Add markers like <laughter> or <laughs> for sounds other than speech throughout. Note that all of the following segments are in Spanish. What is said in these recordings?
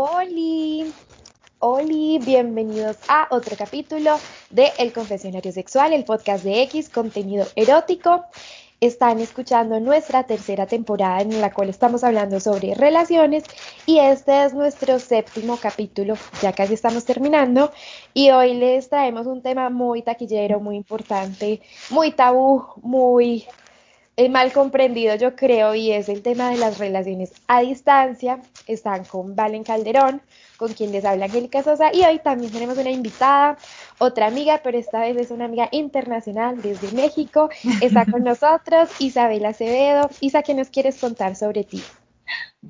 Oli, Oli, bienvenidos a otro capítulo de El Confesionario Sexual, el podcast de X, contenido erótico. Están escuchando nuestra tercera temporada en la cual estamos hablando sobre relaciones y este es nuestro séptimo capítulo, ya casi estamos terminando y hoy les traemos un tema muy taquillero, muy importante, muy tabú, muy eh, mal comprendido yo creo y es el tema de las relaciones a distancia. Están con Valen Calderón, con quien les habla Angélica Sosa y hoy también tenemos una invitada, otra amiga, pero esta vez es una amiga internacional desde México. Está con <laughs> nosotros Isabela Acevedo. Isa, ¿qué nos quieres contar sobre ti?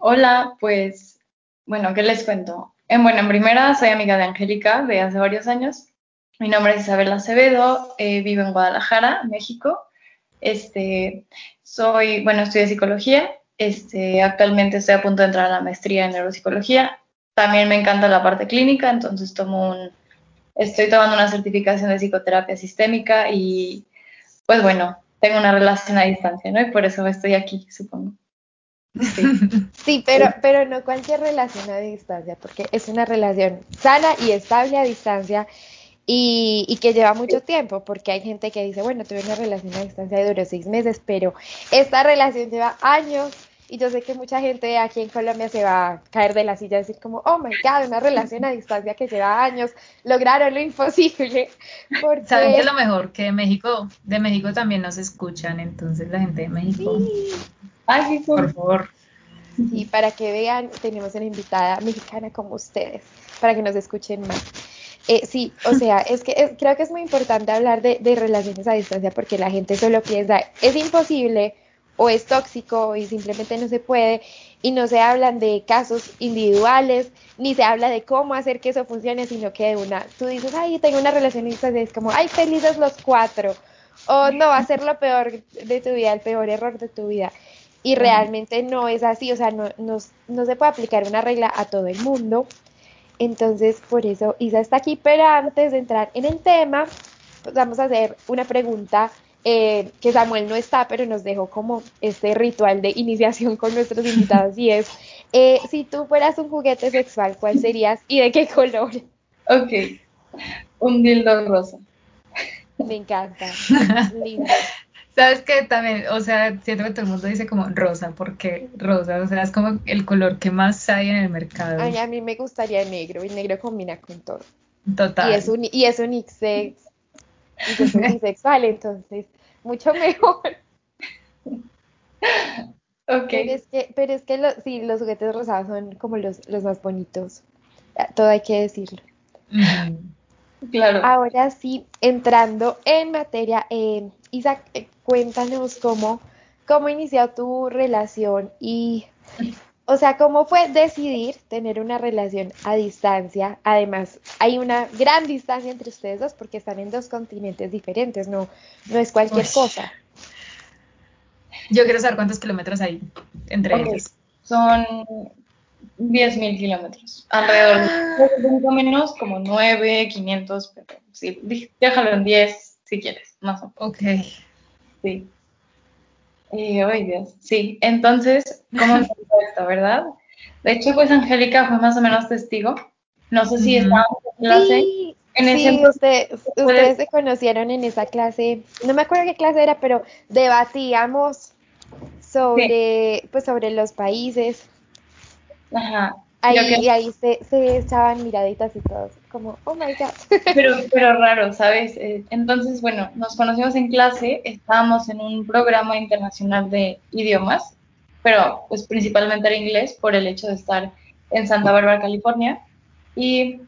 Hola, pues bueno, ¿qué les cuento? En, bueno, en primera soy amiga de Angélica de hace varios años. Mi nombre es Isabela Acevedo, eh, vivo en Guadalajara, México. Este, soy, bueno, estudio psicología. Este, actualmente estoy a punto de entrar a la maestría en neuropsicología. También me encanta la parte clínica, entonces estoy tomando una certificación de psicoterapia sistémica y, pues bueno, tengo una relación a distancia, ¿no? Y por eso estoy aquí, supongo. Sí, <laughs> pero no cualquier relación a distancia, porque es una relación sana y estable a distancia y, que lleva mucho tiempo, porque hay gente que dice, bueno, tuve una relación a distancia y duró seis meses, pero esta relación lleva años y yo sé que mucha gente aquí en Colombia se va a caer de la silla y decir como, oh my God, una relación a distancia que lleva años, lograron lo imposible. <laughs> Porque... ¿Saben qué es lo mejor? Que de México, de México también nos escuchan, entonces la gente de México. Sí. Ay, por favor. Y para que vean, tenemos una invitada mexicana como ustedes, para que nos escuchen más. Eh, sí, o sea, <laughs> es que creo que es muy importante hablar de, relaciones a distancia porque la gente solo piensa, es imposible o es tóxico y simplemente no se puede y no se hablan de casos individuales ni se habla de cómo hacer que eso funcione, sino que de una, tú dices, ay, tengo una relación a distancia, es como, ay, felices los cuatro, o no, va a ser lo peor de tu vida, el peor error de tu vida. Y realmente no es así, o sea, no, no, no se puede aplicar una regla a todo el mundo. Entonces, por eso Isa está aquí, pero antes de entrar en el tema, pues vamos a hacer una pregunta eh, que Samuel no está, pero nos dejó como este ritual de iniciación con nuestros <laughs> invitados y es, eh, si tú fueras un juguete sexual, ¿cuál <laughs> serías y de qué color? Ok, un dildo rosa. Me encanta, <laughs> lindo. Sabes que también, o sea, siento que todo el mundo dice como rosa, porque rosa, o sea, es como el color que más hay en el mercado. Ay, a mí me gustaría negro, y negro combina con todo. Total. Y es un, y es unisex, y es <laughs> unisexual, entonces, mucho mejor. Ok. Pero es que, pero es que sí, los juguetes rosados son como los, los más bonitos. Todo hay que decirlo. Claro. Ahora sí, entrando en materia, eh, Isaac, eh, cuéntanos cómo, cómo inició tu relación y, o sea, cómo fue decidir tener una relación a distancia. Además, hay una gran distancia entre ustedes dos porque están en dos continentes diferentes, no, no es cualquier cosa. Yo quiero saber cuántos kilómetros hay entre ellos. Son 10.000 kilómetros, alrededor de un menos como 9, 500, pero sí, déjalo en 10 si quieres, más o menos. Ok. Sí. Y, ay Dios, sí. Entonces, ¿cómo empezó <laughs> esto, verdad? De hecho, pues Angélica fue más o menos testigo. No sé si estábamos en clase. Sí, en ese usted, ustedes se conocieron en esa clase. No me acuerdo qué clase era, pero debatíamos sobre, pues, sobre los países. Ajá. Ahí, y ahí se, se, echaban miraditas y todos, como, oh my God. <laughs> Pero, pero raro, ¿sabes? Eh, entonces, bueno, nos conocimos en clase, estábamos en un programa internacional de idiomas, pero pues principalmente era inglés por el hecho de estar en Santa Bárbara, California. Y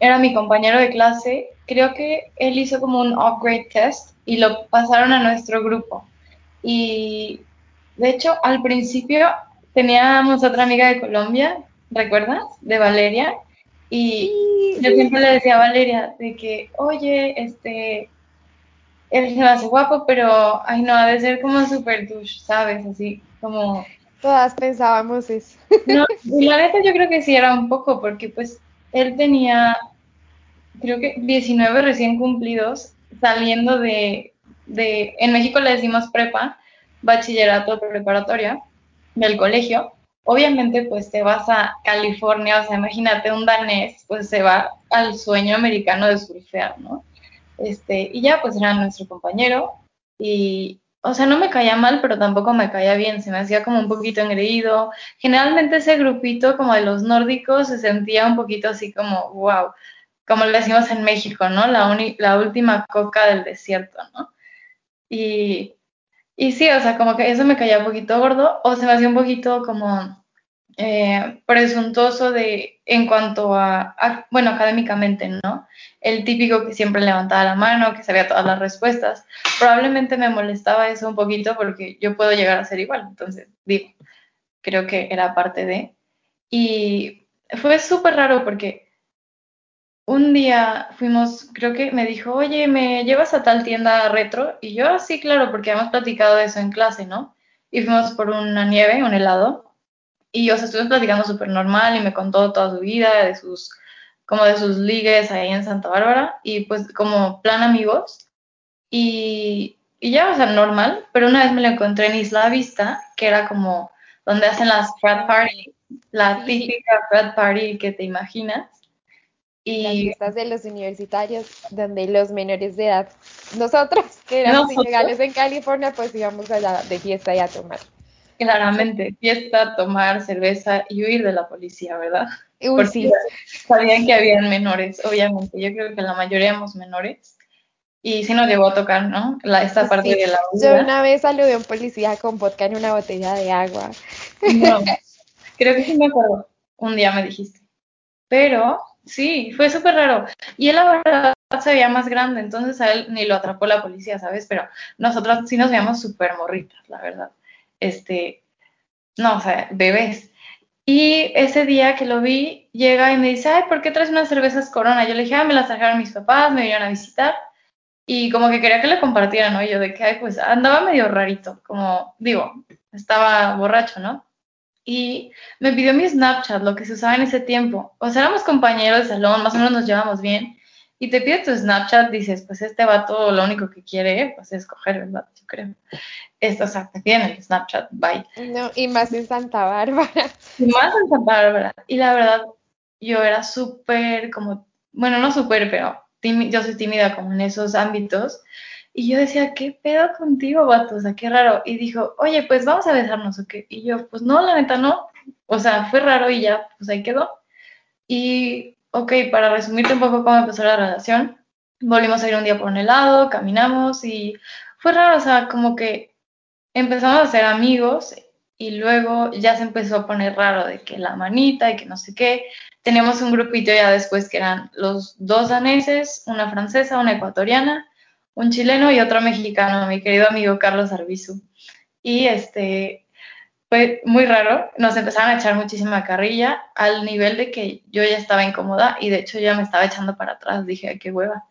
era mi compañero de clase, creo que él hizo como un upgrade test y lo pasaron a nuestro grupo. Y de hecho, al principio teníamos otra amiga de Colombia, ¿recuerdas? De Valeria. Y yo siempre le decía a Valeria de que, oye, este, él se hace guapo, pero, ay, no, ha de ser como super douche, ¿sabes? Así, como... Todas pensábamos eso. No, <laughs> y la neta yo creo que sí era un poco, porque pues él tenía, creo que 19 recién cumplidos, saliendo de, de en México le decimos prepa, bachillerato preparatoria, del colegio. Obviamente pues te vas a California, o sea, imagínate un danés, pues se va al sueño americano de surfear, ¿no? Este, y ya pues era nuestro compañero y, o sea, no me caía mal, pero tampoco me caía bien, se me hacía como un poquito engreído. Generalmente ese grupito como de los nórdicos se sentía un poquito así como, wow, como le decimos en México, ¿no? La, la última coca del desierto, ¿no? Y, y sí, o sea, como que eso me caía un poquito gordo, o se me hacía un poquito como eh, presuntuoso de, en cuanto a, bueno, académicamente, ¿no? El típico que siempre levantaba la mano, que sabía todas las respuestas. Probablemente me molestaba eso un poquito porque yo puedo llegar a ser igual, entonces, digo, creo que era parte de. Y fue súper raro porque un día fuimos, creo que me dijo, oye, ¿me llevas a tal tienda retro? Y yo, ah, sí, claro, porque habíamos platicado eso en clase, ¿no? Y fuimos por una nieve, un helado, y, o sea, estuvimos platicando súper normal y me contó toda su vida, de sus, como de sus ligues ahí en Santa Bárbara, y pues como plan amigos, y, y ya, o sea, normal, pero una vez me lo encontré en Isla Vista, que era como donde hacen las frat party, la típica frat party que te imaginas, y las fiestas de los universitarios, donde los menores de edad, nosotros que éramos ilegales en California, pues íbamos allá de fiesta y a tomar. Claramente, fiesta, tomar cerveza y huir de la policía, ¿verdad? Uy, sí. sabían que habían menores, obviamente. Yo creo que la mayoría éramos menores. Y sí nos llegó a tocar, ¿no? La, esta parte de la Yo una vez saludé a un policía con vodka en una botella de agua. No, <laughs> creo que sí me acuerdo. Un día me dijiste. Pero Sí, fue súper raro. Y él la verdad se veía más grande, entonces a él ni lo atrapó la policía, ¿sabes? Pero nosotros sí nos veíamos súper morritas, la verdad. Este, no, o sea, bebés. Y ese día que lo vi, llega y me dice, ay, ¿por qué traes unas cervezas Corona? Yo le dije, ah, me las trajeron mis papás, me vinieron a visitar. Y como que quería que le compartieran, ¿no? Y yo de que, ay, pues andaba medio rarito, como, digo, estaba borracho, ¿no? Y me pidió mi Snapchat, lo que se usaba en ese tiempo. O sea, éramos compañeros de salón, más o menos nos llevamos bien. Y te pide tu Snapchat, dices, pues este vato lo único que quiere, pues es coger, ¿verdad? Yo creo. Esto, o sea, te piden el Snapchat, bye. No, y más en Santa Bárbara. Y más en Santa Bárbara. Y la verdad, yo era súper como, bueno, no súper, pero yo soy tímida como en esos ámbitos. Y yo decía, ¿qué pedo contigo, vato? O sea, qué raro. Y dijo, oye, pues vamos a besarnos, ¿o qué? Y yo, pues no, la neta no. O sea, fue raro y ya, pues ahí quedó. Y, ok, para resumirte un poco cómo empezó la relación, volvimos a ir un día por un helado, caminamos y fue raro, o sea, como que empezamos a ser amigos y luego ya se empezó a poner raro de que la manita y que no sé qué. Teníamos un grupito ya después que eran los dos daneses, una francesa, una ecuatoriana un chileno y otro mexicano, mi querido amigo Carlos Arbizu. Y este fue muy raro, nos empezaron a echar muchísima carrilla al nivel de que yo ya estaba incómoda y de hecho ya me estaba echando para atrás, dije, qué hueva.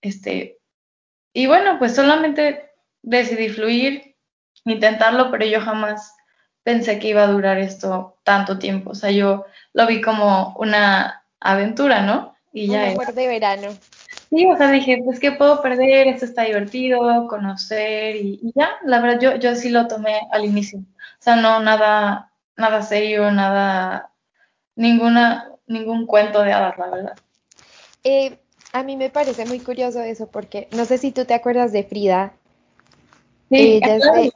Este, y bueno, pues solamente decidí fluir, intentarlo, pero yo jamás pensé que iba a durar esto tanto tiempo. O sea, yo lo vi como una aventura, ¿no? Y ya. Un de verano. Sí, o sea, dije, pues, ¿qué puedo perder? Esto está divertido, conocer y, ya, la verdad, yo, yo sí lo tomé al inicio. O sea, no, nada, nada serio, nada, ninguna, ningún cuento de hadas, la verdad. Eh, a mí me parece muy curioso eso porque no sé si tú te acuerdas de Frida. Sí,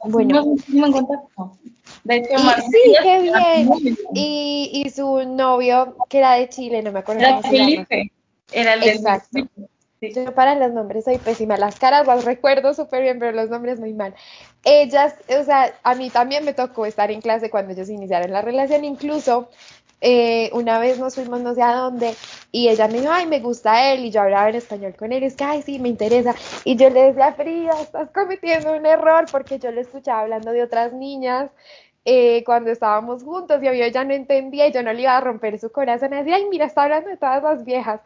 bueno. De hecho, sí, qué bien. Y, y, su novio, que era de Chile, no me acuerdo era cómo Felipe. Era el de Exacto. Yo para los nombres soy pésima. Las caras las recuerdo súper bien, pero los nombres muy mal. Ellas, o sea, a mí también me tocó estar en clase cuando ellos iniciaron la relación. Incluso eh, una vez nos fuimos no sé a dónde y ella me dijo, ay, me gusta él. Y yo hablaba en español con él. Es que, ay, sí, me interesa. Y yo le decía, Frida, estás cometiendo un error porque yo le escuchaba hablando de otras niñas. Eh, cuando estábamos juntos y yo ya no entendía y yo no le iba a romper su corazón, decía, ay, mira, está hablando de todas las viejas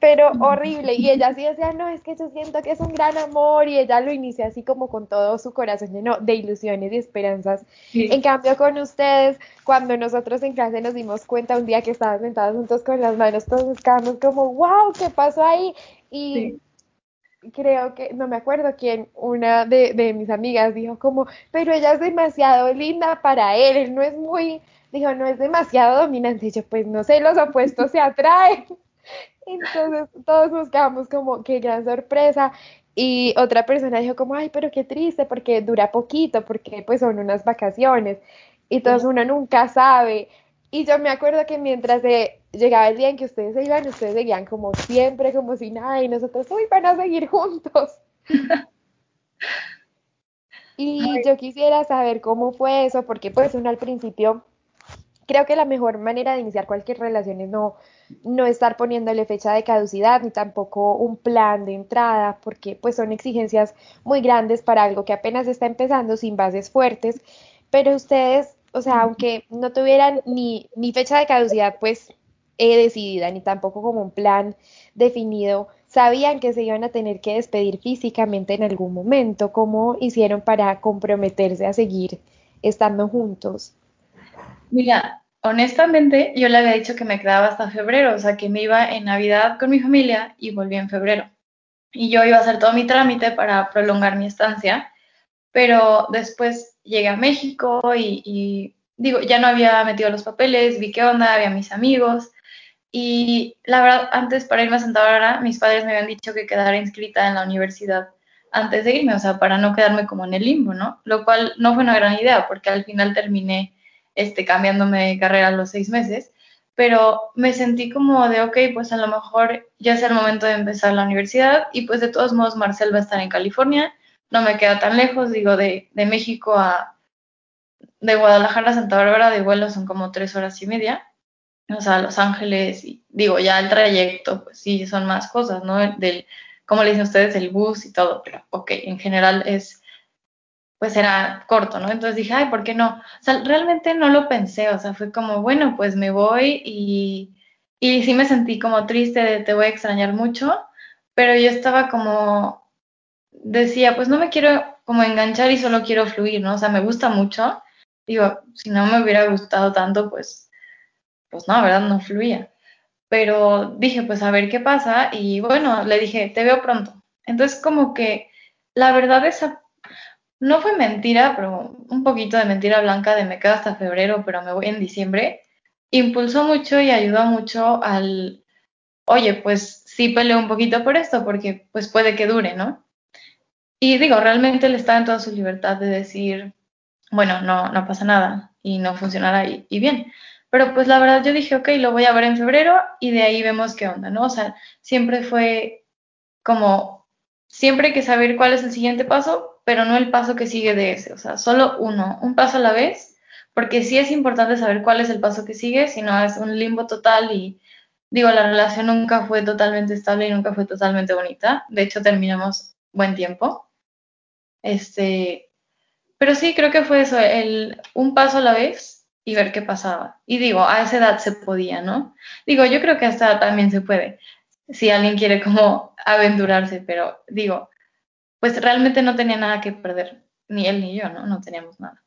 pero horrible. Y ella sí decía, no, es que yo siento que es un gran amor y ella lo inicia así como con todo su corazón lleno de ilusiones y esperanzas. En cambio con ustedes, cuando nosotros en clase nos dimos cuenta un día que estaban sentados juntos con las manos, todos estábamos como, wow, ¿qué pasó ahí? Y creo que, no me acuerdo quién, una de, de mis amigas dijo como, pero ella es demasiado linda para él, él no es muy dijo, no es demasiado dominante. Y yo, pues no sé, los opuestos se atraen. Entonces todos nos quedamos como, qué gran sorpresa. Y otra persona dijo como, ay, pero qué triste, porque dura poquito, porque pues son unas vacaciones. Y todos uno nunca sabe. Y yo me acuerdo que mientras llegaba el día en que ustedes se iban, ustedes seguían como siempre, como si nada, y nosotros, uy, van a seguir juntos. <laughs> y yo quisiera saber cómo fue eso, porque pues uno al principio, creo que la mejor manera de iniciar cualquier relación es no, no estar poniéndole fecha de caducidad, ni tampoco un plan de entrada, porque pues son exigencias muy grandes para algo que apenas está empezando sin bases fuertes, pero ustedes o sea, aunque no tuvieran ni, ni fecha de caducidad, pues he decidida, ni tampoco como un plan definido, sabían que se iban a tener que despedir físicamente en algún momento. ¿Cómo hicieron para comprometerse a seguir estando juntos? Mira, honestamente yo le había dicho que me quedaba hasta febrero, o sea, que me iba en Navidad con mi familia y volví en febrero. Y yo iba a hacer todo mi trámite para prolongar mi estancia, pero después llegué a México y, digo, ya no había metido los papeles, vi qué onda, había mis amigos. Y la verdad, antes para irme a Santa Bárbara, mis padres me habían dicho que quedara inscrita en la universidad antes de irme, o sea, para no quedarme como en el limbo, ¿no? Lo cual no fue una gran idea, porque al final terminé este, cambiándome de carrera a los seis meses, pero me sentí como de, ok, pues a lo mejor ya es el momento de empezar la universidad y pues de todos modos Marcel va a estar en California no me queda tan lejos, digo, de, de México a, de Guadalajara a Santa Bárbara de vuelo son como tres horas y media, o sea, Los Ángeles, y digo, ya el trayecto, pues sí, son más cosas, ¿no? Del, como le dicen ustedes, el bus y todo, pero ok, en general es, pues era corto, ¿no? Entonces dije, ay, ¿por qué no? O sea, realmente no lo pensé, o sea, fue como, bueno, pues me voy y, y sí me sentí como triste de te voy a extrañar mucho, pero yo estaba como, decía, pues no me quiero como enganchar y solo quiero fluir, ¿no? O sea, me gusta mucho. Digo, si no me hubiera gustado tanto, pues, pues no, ¿verdad? No fluía. Pero dije, pues a ver qué pasa. Y bueno, le dije, te veo pronto. Entonces, como que la verdad esa no fue mentira, pero un poquito de mentira blanca de me quedo hasta febrero, pero me voy en diciembre. Impulsó mucho y ayudó mucho al, oye, pues sí peleo un poquito por esto, porque pues puede que dure, ¿no? Y digo, realmente él está en toda su libertad de decir, bueno, no, no pasa nada y no funcionará y, bien. Pero pues la verdad yo dije, ok, lo voy a ver en febrero y de ahí vemos qué onda, ¿no? O sea, siempre fue como, siempre hay que saber cuál es el siguiente paso, pero no el paso que sigue de ese, o sea, solo uno, un paso a la vez, porque sí es importante saber cuál es el paso que sigue, si no es un limbo total y digo, la relación nunca fue totalmente estable y nunca fue totalmente bonita, de hecho terminamos buen tiempo. Este, pero sí, creo que fue eso, el un paso a la vez y ver qué pasaba. Y digo, a esa edad se podía, ¿no? Digo, yo creo que hasta también se puede, si alguien quiere como <laughs> aventurarse, pero digo, pues realmente no tenía nada que perder, ni él ni yo, ¿no? No teníamos nada.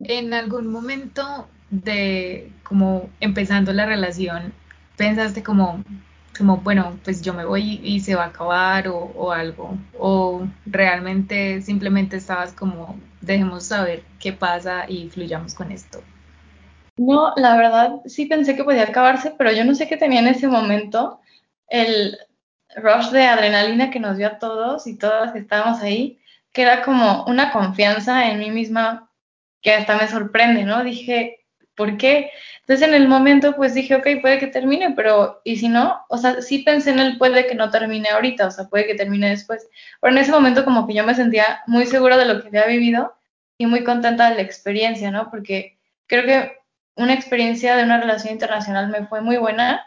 En algún momento de como empezando la relación, pensaste como, como, bueno, pues yo me voy y se va a acabar o, o, algo, o realmente simplemente estabas como, dejemos saber qué pasa y fluyamos con esto. No, la verdad sí pensé que podía acabarse, pero yo no sé qué tenía en ese momento el rush de adrenalina que nos dio a todos y todas que estábamos ahí, que era como una confianza en mí misma que hasta me sorprende, ¿no? Dije, ¿por qué? Entonces en el momento pues dije, ok, puede que termine, pero ¿y si no? O sea, sí pensé en el puede que no termine ahorita, o sea, puede que termine después. Pero en ese momento como que yo me sentía muy segura de lo que había vivido y muy contenta de la experiencia, ¿no? Porque creo que una experiencia de una relación internacional me fue muy buena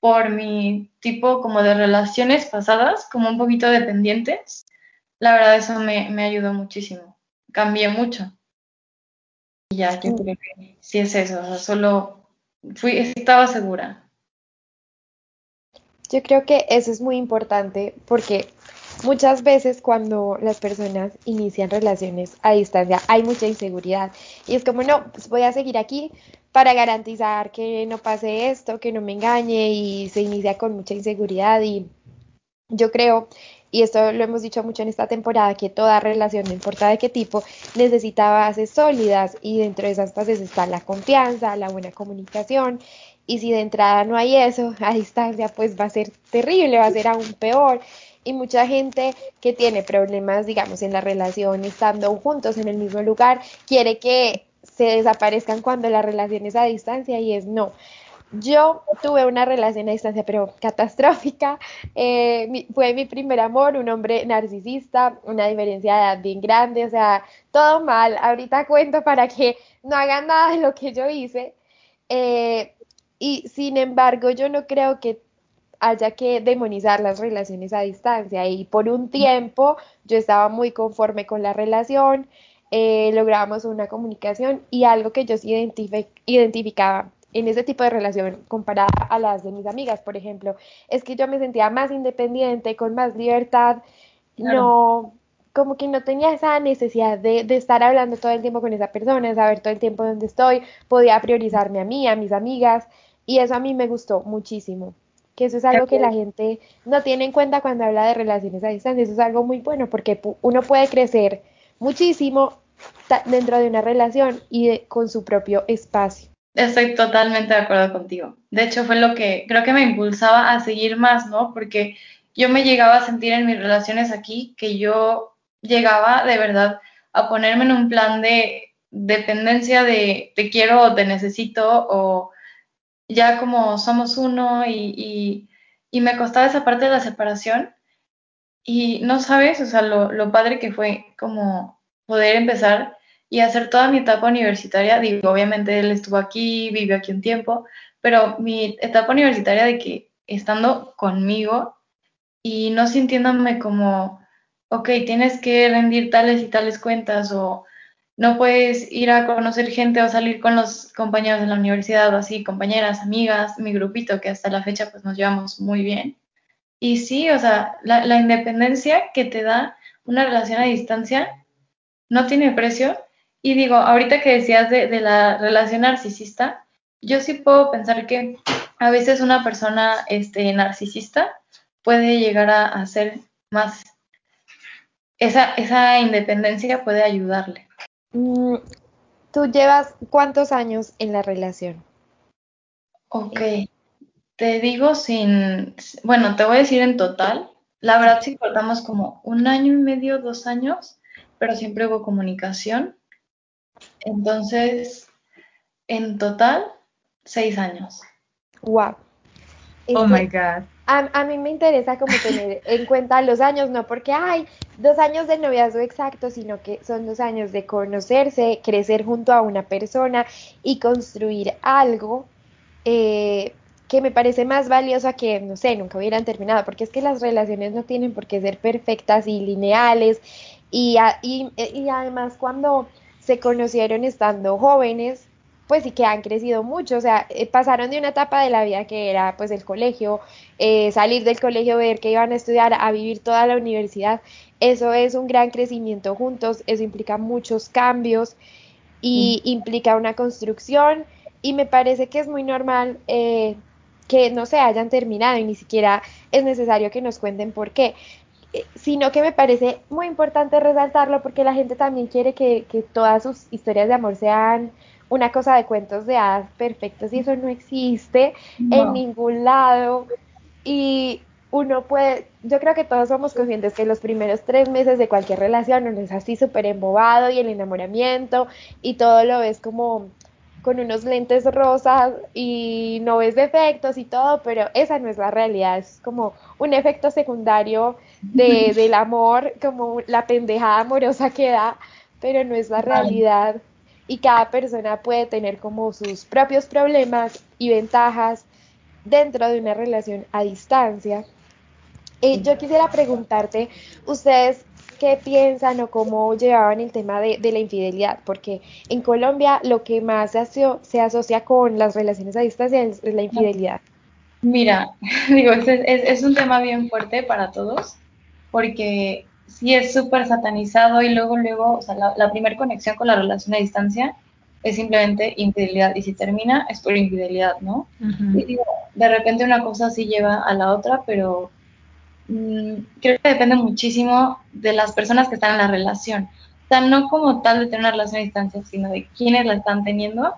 por mi tipo como de relaciones pasadas, como un poquito dependientes. La verdad eso me, me ayudó muchísimo. Cambié mucho. Y ya, yo creo que sí es eso, o sea, solo fui, estaba segura. Yo creo que eso es muy importante porque muchas veces cuando las personas inician relaciones a distancia hay mucha inseguridad y es como, no, pues voy a seguir aquí para garantizar que no pase esto, que no me engañe y se inicia con mucha inseguridad y Yo creo, y esto lo hemos dicho mucho en esta temporada, que toda relación, no importa de qué tipo, necesita bases sólidas y dentro de esas bases está la confianza, la buena comunicación. Y si de entrada no hay eso, <laughs> a distancia, pues va a ser terrible, va a ser aún peor. Y mucha gente que tiene problemas, digamos, en la relación, estando juntos en el mismo lugar, quiere que se desaparezcan cuando la relación es a distancia y es no. Yo tuve una relación a distancia, pero catastrófica. Eh, fue mi primer amor, un hombre narcisista, una diferencia de edad bien grande, o sea, todo mal. Ahorita cuento para que no hagan nada de lo que yo hice. Eh, y sin embargo, yo no creo que haya que demonizar las relaciones a distancia. Y por un tiempo yo estaba muy conforme con la relación, eh, lográbamos una comunicación y algo que yo sí identificaba en ese tipo de relación comparada a las de mis amigas, por ejemplo, es que yo me sentía más independiente, con más libertad, no, como que no tenía esa necesidad de, de, estar hablando todo el tiempo con esa persona, saber todo el tiempo dónde estoy, podía priorizarme a mí, a mis amigas, y eso a mí me gustó muchísimo, que eso es algo que la gente no tiene en cuenta cuando habla de relaciones a distancia, eso es algo muy bueno, porque uno puede crecer muchísimo dentro de una relación y con su propio espacio. Estoy totalmente de acuerdo contigo. De hecho, fue lo que creo que me impulsaba a seguir más, ¿no? Porque yo me llegaba a sentir en mis relaciones aquí que yo llegaba de verdad a ponerme en un plan de dependencia de te quiero o te necesito o ya como somos uno y, y, me costaba esa parte de la separación y no sabes, o sea, lo, lo padre que fue como poder empezar y hacer toda mi etapa universitaria, digo, obviamente él estuvo aquí, vivió aquí un tiempo, pero mi etapa universitaria de que estando conmigo y no sintiéndome como, ok, tienes que rendir tales y tales cuentas o no puedes ir a conocer gente o salir con los compañeros de la universidad o así, compañeras, amigas, mi grupito que hasta la fecha pues nos llevamos muy bien. Y sí, o sea, la, la independencia que te da una relación a distancia no tiene precio y digo, ahorita que decías de, la relación narcisista, yo sí puedo pensar que a veces una persona este, narcisista puede llegar a, ser más, esa, esa independencia puede ayudarle. Mm, ¿Tú llevas cuántos años en la relación? Ok, te digo sin, bueno, te voy a decir en total, la verdad sí cortamos como un año y medio, dos años, pero siempre hubo comunicación entonces, en total, seis años. Wow. oh my God. A, mí me interesa como tener <laughs> en cuenta los años, no porque hay dos años de noviazgo exacto, sino que son dos años de conocerse, crecer junto a una persona y construir algo eh, que me parece más valioso a que, no sé, nunca hubieran terminado, porque es que las relaciones no tienen por qué ser perfectas y lineales y, y, y además cuando se conocieron estando jóvenes, pues sí que han crecido mucho, o sea, eh, pasaron de una etapa de la vida que era pues el colegio, eh, salir del colegio, ver que iban a estudiar, a vivir toda la universidad, eso es un gran crecimiento juntos, eso implica muchos cambios y implica una construcción. Y me parece que es muy normal eh, que no se hayan terminado y ni siquiera es necesario que nos cuenten por qué. Eh, sino que me parece muy importante resaltarlo porque la gente también quiere que, todas sus historias de amor sean una cosa de cuentos de hadas perfectos y eso no existe en ningún lado. Y uno puede, yo creo que todos somos conscientes que los primeros tres meses de cualquier relación uno es así súper embobado y el enamoramiento y todo lo ves como con unos lentes rosas y no ves defectos y todo, pero esa no es la realidad, es como un efecto secundario de, del amor, como la pendejada amorosa que da, pero no es la realidad. Y cada persona puede tener como sus propios problemas y ventajas dentro de una relación a distancia. Eh, yo quisiera preguntarte, ustedes qué piensan o cómo llevaban el tema de, la infidelidad, porque en Colombia lo que más se, se asocia con las relaciones a distancia es, la infidelidad. Mira, <laughs> digo, es, es, un tema bien fuerte para todos, porque sí es súper satanizado y luego, luego, o sea, la, primera conexión con la relación a distancia es simplemente infidelidad y si termina es por infidelidad, ¿no? Y digo, de repente una cosa sí lleva a la otra, pero mm, creo que depende muchísimo de las personas que están en la relación. O sea, no como tal de tener una relación a distancia, sino de quiénes la están teniendo.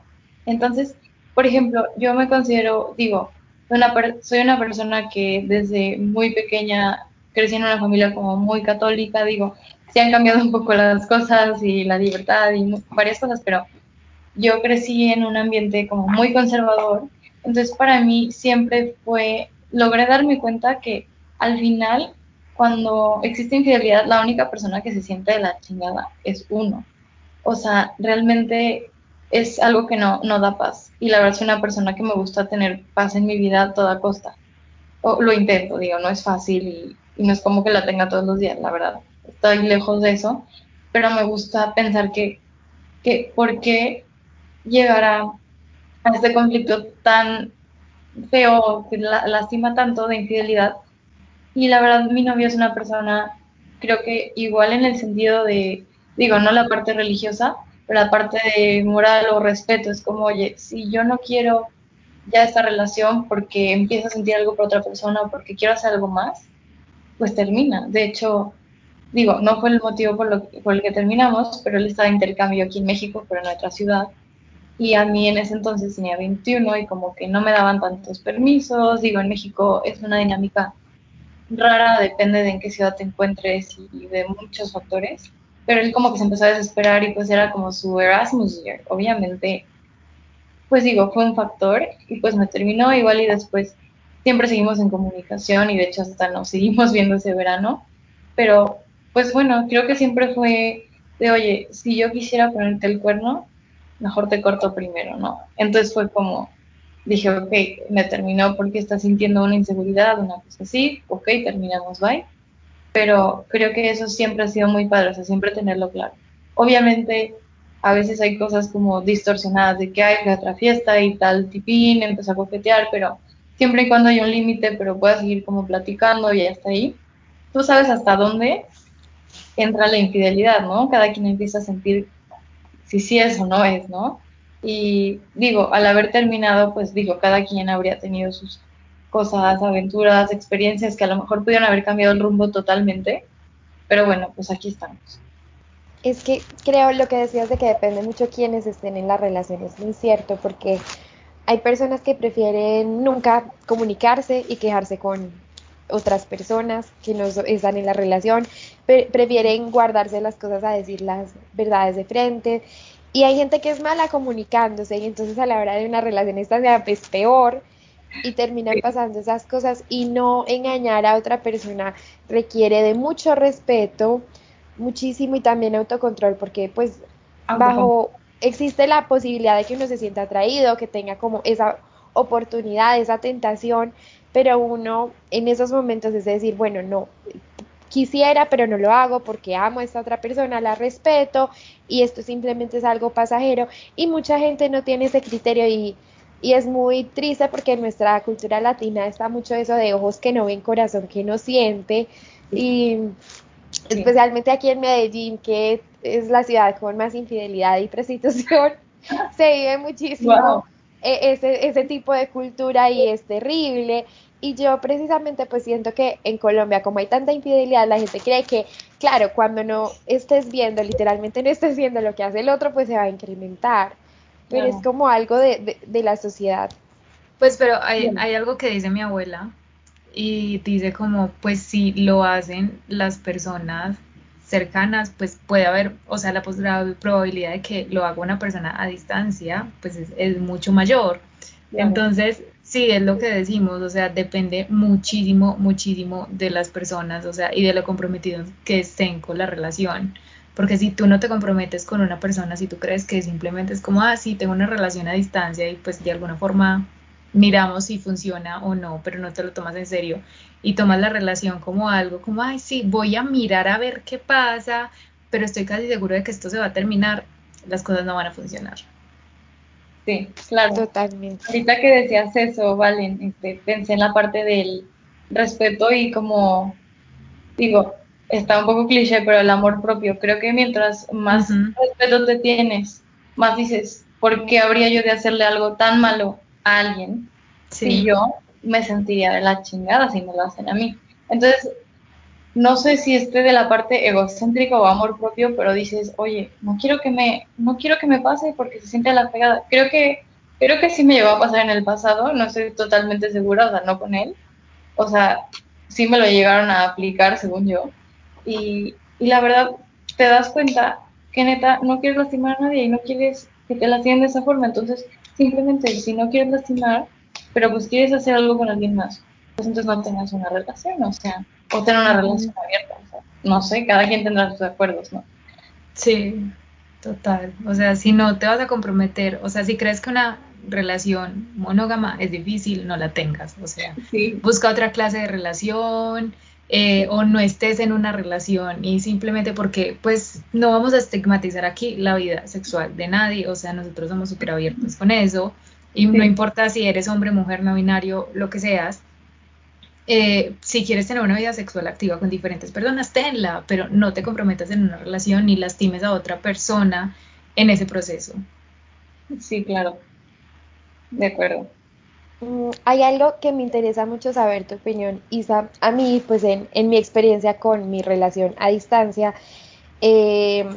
Entonces, por ejemplo, yo me considero, digo, una soy una persona que desde muy pequeña crecí en una familia como muy católica, digo, se han cambiado un poco las cosas y la libertad y varias cosas, pero yo crecí en un ambiente como muy conservador, entonces para mí siempre fue, logré darme cuenta que al final, cuando existe infidelidad, la única persona que se siente de la chingada es uno. O sea, realmente es algo que no, no da paz. Y la verdad soy una persona que me gusta tener paz en mi vida a toda costa. O, lo intento, digo, no es fácil y, y no es como que la tenga todos los días, la verdad. Estoy lejos de eso, pero me gusta pensar que, que ¿por qué llegar a, este conflicto tan feo, que la, lastima tanto de infidelidad. Y la verdad, mi novio es una persona, creo que igual en el sentido de, digo, no la parte religiosa, pero la parte de moral o respeto. Es como, oye, si yo no quiero ya esta relación porque empiezo a sentir algo por otra persona o porque quiero hacer algo más, pues termina. De hecho, digo, no fue el motivo por, lo, el que terminamos, pero él estaba de intercambio aquí en México, pero en otra ciudad y a mí en ese entonces tenía 21 y como que no me daban tantos permisos. Digo, en México es una dinámica rara, depende de en qué ciudad te encuentres y de muchos factores. Pero él como que se empezó a desesperar y pues era como su Erasmus year. Obviamente, pues digo, fue un factor y pues me terminó igual y después siempre seguimos en comunicación y de hecho hasta nos seguimos <laughs> viendo ese verano. Pero pues bueno, creo que siempre fue de, oye, si yo quisiera ponerte el cuerno, mejor te corto primero, ¿no? Entonces fue como, dije, ok, me terminó porque está sintiendo una inseguridad, una cosa así, ok, terminamos, bye. Pero creo que eso siempre ha sido muy padre, o sea, siempre tenerlo claro. Obviamente, a veces hay cosas como distorsionadas de que hay otra fiesta y tal tipín, empezó a coquetear, pero siempre y cuando hay un límite, pero puedas seguir como platicando y hasta ahí, tú sabes hasta dónde entra la infidelidad, ¿no? Cada quien empieza a sentir si sí es o no es, ¿no? Y digo, al haber terminado, pues digo, cada quien habría tenido sus cosas, aventuras, experiencias que a lo mejor pudieron haber cambiado el rumbo totalmente, pero bueno, pues aquí estamos. Es que creo lo que decías de que depende mucho quiénes estén en la relación, es muy cierto, porque hay personas que prefieren nunca comunicarse y quejarse con otras personas que no están en la relación, prefieren guardarse las cosas a decir las verdades de frente. Y hay gente que es mala comunicándose y entonces a la hora de una relación esta es pues, peor y terminan pasando esas cosas y no engañar a otra persona requiere de mucho respeto, muchísimo y también autocontrol porque pues bajo existe la posibilidad de que uno se sienta atraído, que tenga como esa oportunidad, esa tentación, pero uno en esos momentos es decir, bueno, no, quisiera, pero no lo hago porque amo a esta otra persona, la respeto y esto simplemente es algo pasajero y mucha gente no tiene ese criterio y, y es muy triste porque en nuestra cultura latina está mucho eso de ojos que no ven, corazón que no siente. Y especialmente aquí en Medellín, que es la ciudad con más infidelidad y prostitución, <laughs> se vive muchísimo e, ese, ese tipo de cultura y es terrible. Y yo precisamente pues siento que en Colombia, como hay tanta infidelidad, la gente cree que, claro, cuando no estés viendo, literalmente no estés viendo lo que hace el otro, pues se va a incrementar. Pero es como algo de, de, la sociedad. Pues pero hay, hay algo que dice mi abuela y dice como, pues si lo hacen las personas cercanas, pues puede haber, o sea, la probabilidad de que lo haga una persona a distancia, pues es, mucho mayor. Entonces, sí, es lo que decimos, o sea, depende muchísimo, muchísimo de las personas, o sea, y de lo comprometidos que estén con la relación. Porque si tú no te comprometes con una persona, si tú crees que simplemente es como, ah, sí, tengo una relación a distancia y pues de alguna forma miramos si funciona o no, pero no te lo tomas en serio y tomas la relación como algo como, ay, sí, voy a mirar a ver qué pasa, pero estoy casi seguro de que esto se va a terminar, las cosas no van a funcionar. Sí, claro. Totalmente. Ahorita que decías eso, Valen, este, pensé en la parte del respeto y como, digo, está un poco cliché, pero el amor propio. Creo que mientras más respeto te tienes, más dices, ¿por qué habría yo de hacerle algo tan malo a alguien si yo me sentiría de la chingada si me lo hacen a mí. Entonces, no sé si esté de la parte egocéntrica o amor propio, pero dices, oye, no quiero que me, no quiero que me pase porque se siente la pegada. Creo que, creo que sí me llegó a pasar en el pasado, no estoy totalmente segura, o sea, no con él. O sea, sí me lo llegaron a aplicar, según yo. Y, y la verdad, te das cuenta que neta no quieres lastimar a nadie y no quieres que te lastimen de esa forma. Entonces, simplemente si no quieres lastimar, pero pues quieres hacer algo con alguien más, pues entonces no tengas una relación, o sea, o tener una relación abierta, o sea, no sé, cada quien tendrá sus acuerdos, ¿no? Sí, total. O sea, si no te vas a comprometer, o sea, si crees que una relación monógama es difícil, no la tengas. O sea, busca otra clase de relación, eh, o no estés en una relación y simplemente porque pues no vamos a estigmatizar aquí la vida sexual de nadie, o sea, nosotros somos súper abiertos con eso y no importa si eres hombre, mujer, no binario, lo que seas, eh, si quieres tener una vida sexual activa con diferentes personas, tenla, pero no te comprometas en una relación ni lastimes a otra persona en ese proceso. Sí, claro. De acuerdo. Mm, hay algo que me interesa mucho saber tu opinión, Isa. A mí, pues en, mi experiencia con mi relación a distancia, eh,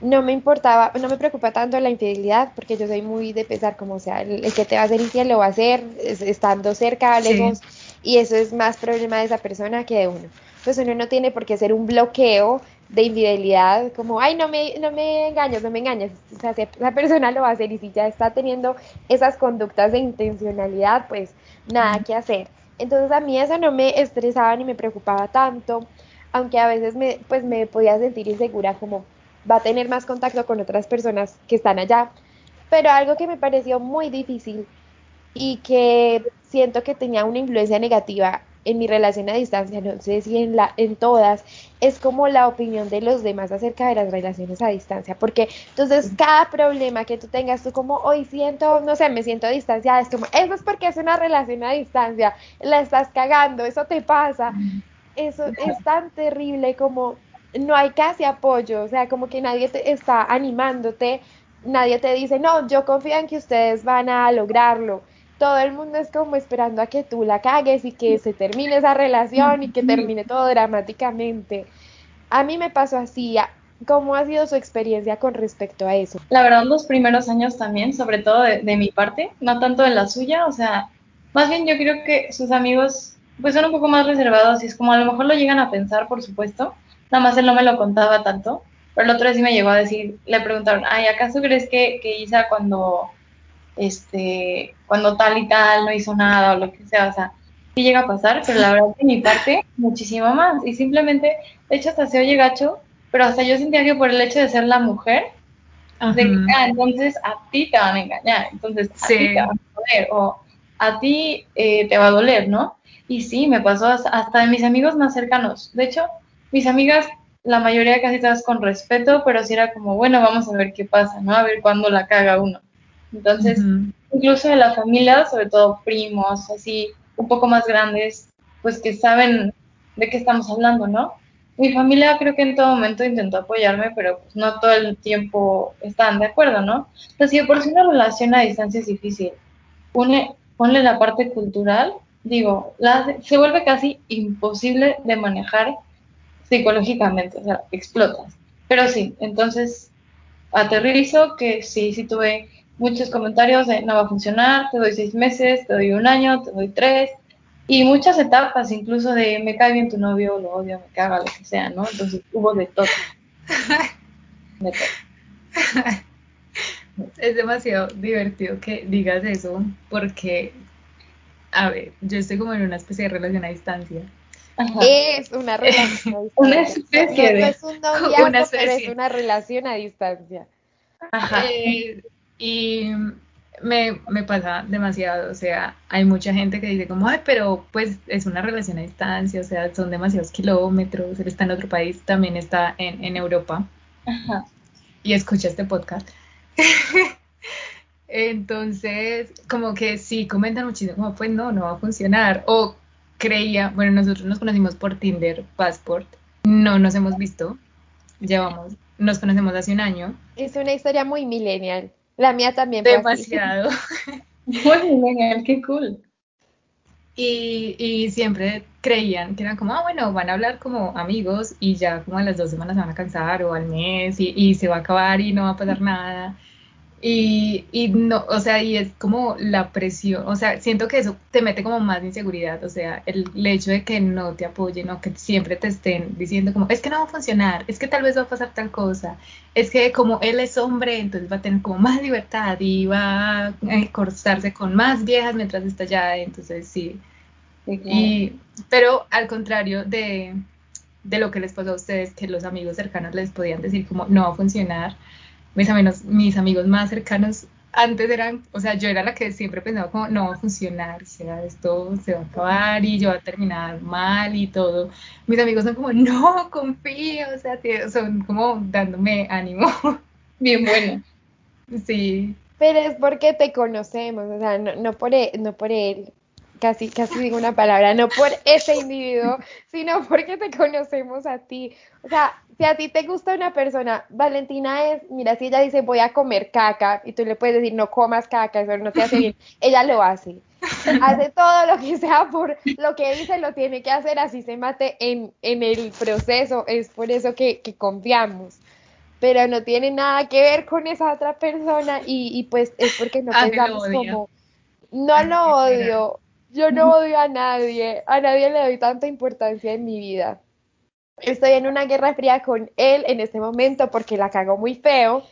no me importaba, no me preocupa tanto la infidelidad, porque yo soy muy de pensar como, sea, el, que te va a hacer infiel lo va a hacer estando cerca, lejos, y eso es más problema de esa persona que de uno. Pues uno no tiene por qué hacer un bloqueo de infidelidad, como, ay, no me, no me engañes, no me engañes. O sea, si esa persona lo va a hacer y si ya está teniendo esas conductas de intencionalidad, pues nada que hacer. Entonces a mí eso no me estresaba ni me preocupaba tanto, aunque a veces me, pues me podía sentir insegura como va a tener más contacto con otras personas que están allá. Pero algo que me pareció muy difícil y que siento que tenía una influencia negativa en mi relación a distancia, no sé si en, la, en todas, es como la opinión de los demás acerca de las relaciones a distancia, porque entonces cada problema que tú tengas, tú como hoy siento, no sé, me siento distanciada, es como, eso es porque es una relación a distancia, la estás cagando, eso te pasa, eso es tan terrible como no hay casi apoyo, o sea, como que nadie te está animándote, nadie te dice, no, yo confío en que ustedes van a lograrlo todo el mundo es como esperando a que tú la cagues y que se termine esa relación y que termine todo dramáticamente. A mí me pasó así. ¿Cómo ha sido su experiencia con respecto a eso? La verdad, los primeros años también, sobre todo de, mi parte, no tanto de la suya, o sea, más bien yo creo que sus amigos pues son un poco más reservados y es como a lo mejor lo llegan a pensar, por supuesto, nada más él no me lo contaba tanto, pero el otro día sí me llegó a decir, le preguntaron, ay, ¿acaso crees que, que Isa cuando este, cuando tal y tal no hizo nada o lo que sea, o sea, sí llega a pasar, pero la verdad de mi parte, muchísimo más. Y simplemente, de hecho, hasta se oye gacho, pero hasta yo sentía que por el hecho de ser la mujer, de que, ah, entonces a ti te van a engañar, entonces a ti te van a doler, o a ti eh, te va a doler, ¿no? Y sí, me pasó hasta de mis amigos más cercanos. De hecho, mis amigas, la mayoría casi todas con respeto, pero sí era como, bueno, vamos a ver qué pasa, ¿no? A ver cuándo la caga uno. Entonces, incluso de la familia, sobre todo primos, así un poco más grandes, pues que saben de qué estamos hablando, ¿no? Mi familia creo que en todo momento intentó apoyarme, pero pues no todo el tiempo estaban de acuerdo, ¿no? Entonces, si por si una relación a distancia es difícil, pone, ponle la parte cultural, digo, la, se vuelve casi imposible de manejar psicológicamente, o sea, explotas. Pero sí, entonces aterrizo que sí, sí tuve muchos comentarios de no va a funcionar, te doy seis meses, te doy un año, te doy tres, y muchas etapas, incluso de me cae bien tu novio, lo odio, me caga, lo que sea, ¿no? Entonces hubo de todo. <laughs> Es demasiado divertido que digas eso, porque, a ver, yo estoy como en una especie de relación a distancia. Es una <laughs> relación a distancia. una especie de... es un noviazgo, <laughs> pero es una relación a distancia. Ajá. Eh, y me, me, pasa demasiado, o sea, hay mucha gente que dice como, ay, pero pues es una relación a distancia, o sea, son demasiados kilómetros, él está en otro país, también está en, en Europa Ajá. y escucha este podcast. <laughs> Entonces, como que sí, comentan muchísimo, como, pues no, no va a funcionar. O creía, bueno, nosotros nos conocimos por Tinder, Passport, no nos hemos visto, llevamos, nos conocemos hace un año. Es una historia muy millennial. La mía también. Demasiado. <laughs> Muy genial, qué cool. Y, y, siempre creían que eran como, ah, bueno, van a hablar como amigos y ya como a las dos semanas se van a cansar o al mes y, y se va a acabar y no va a pasar nada. Y, y, no, o sea, y es como la presión, o sea, siento que eso te mete como más inseguridad, o sea, el, hecho de que no te apoyen o que siempre te estén diciendo como, es que no va a funcionar, es que tal vez va a pasar tal cosa, es que como él es hombre, entonces va a tener como más libertad y va a cortarse con más viejas mientras está allá, entonces sí. y, pero al contrario de, de lo que les pasó a ustedes, que los amigos cercanos les podían decir como, no va a funcionar mis amigos, mis amigos más cercanos antes eran, o sea, yo era la que siempre pensaba como, no va a funcionar, o sea, esto se va a acabar y yo voy a terminar mal y todo. Mis amigos son como, no, confío, o sea, son como dándome ánimo. <laughs> Bien bueno. Sí. Pero es porque te conocemos, o sea, no, no, por, él, e, no por él, casi, casi digo una palabra, no por ese individuo, <laughs> sino porque te conocemos a ti. O sea, si a ti te gusta una persona, Valentina es, mira, si ella dice voy a comer caca y tú le puedes decir no comas caca, eso no te hace bien, <laughs> ella lo hace. <laughs> Hace todo lo que sea por lo que dice, lo tiene que hacer, así se mate en, en el proceso, es por eso que, que, confiamos. Pero no tiene nada que ver con esa otra persona y, y pues es porque no ah, pensamos como, no lo odio, yo no odio a nadie, a nadie le doy tanta importancia en mi vida estoy en una guerra fría con él en este momento porque la cago muy feo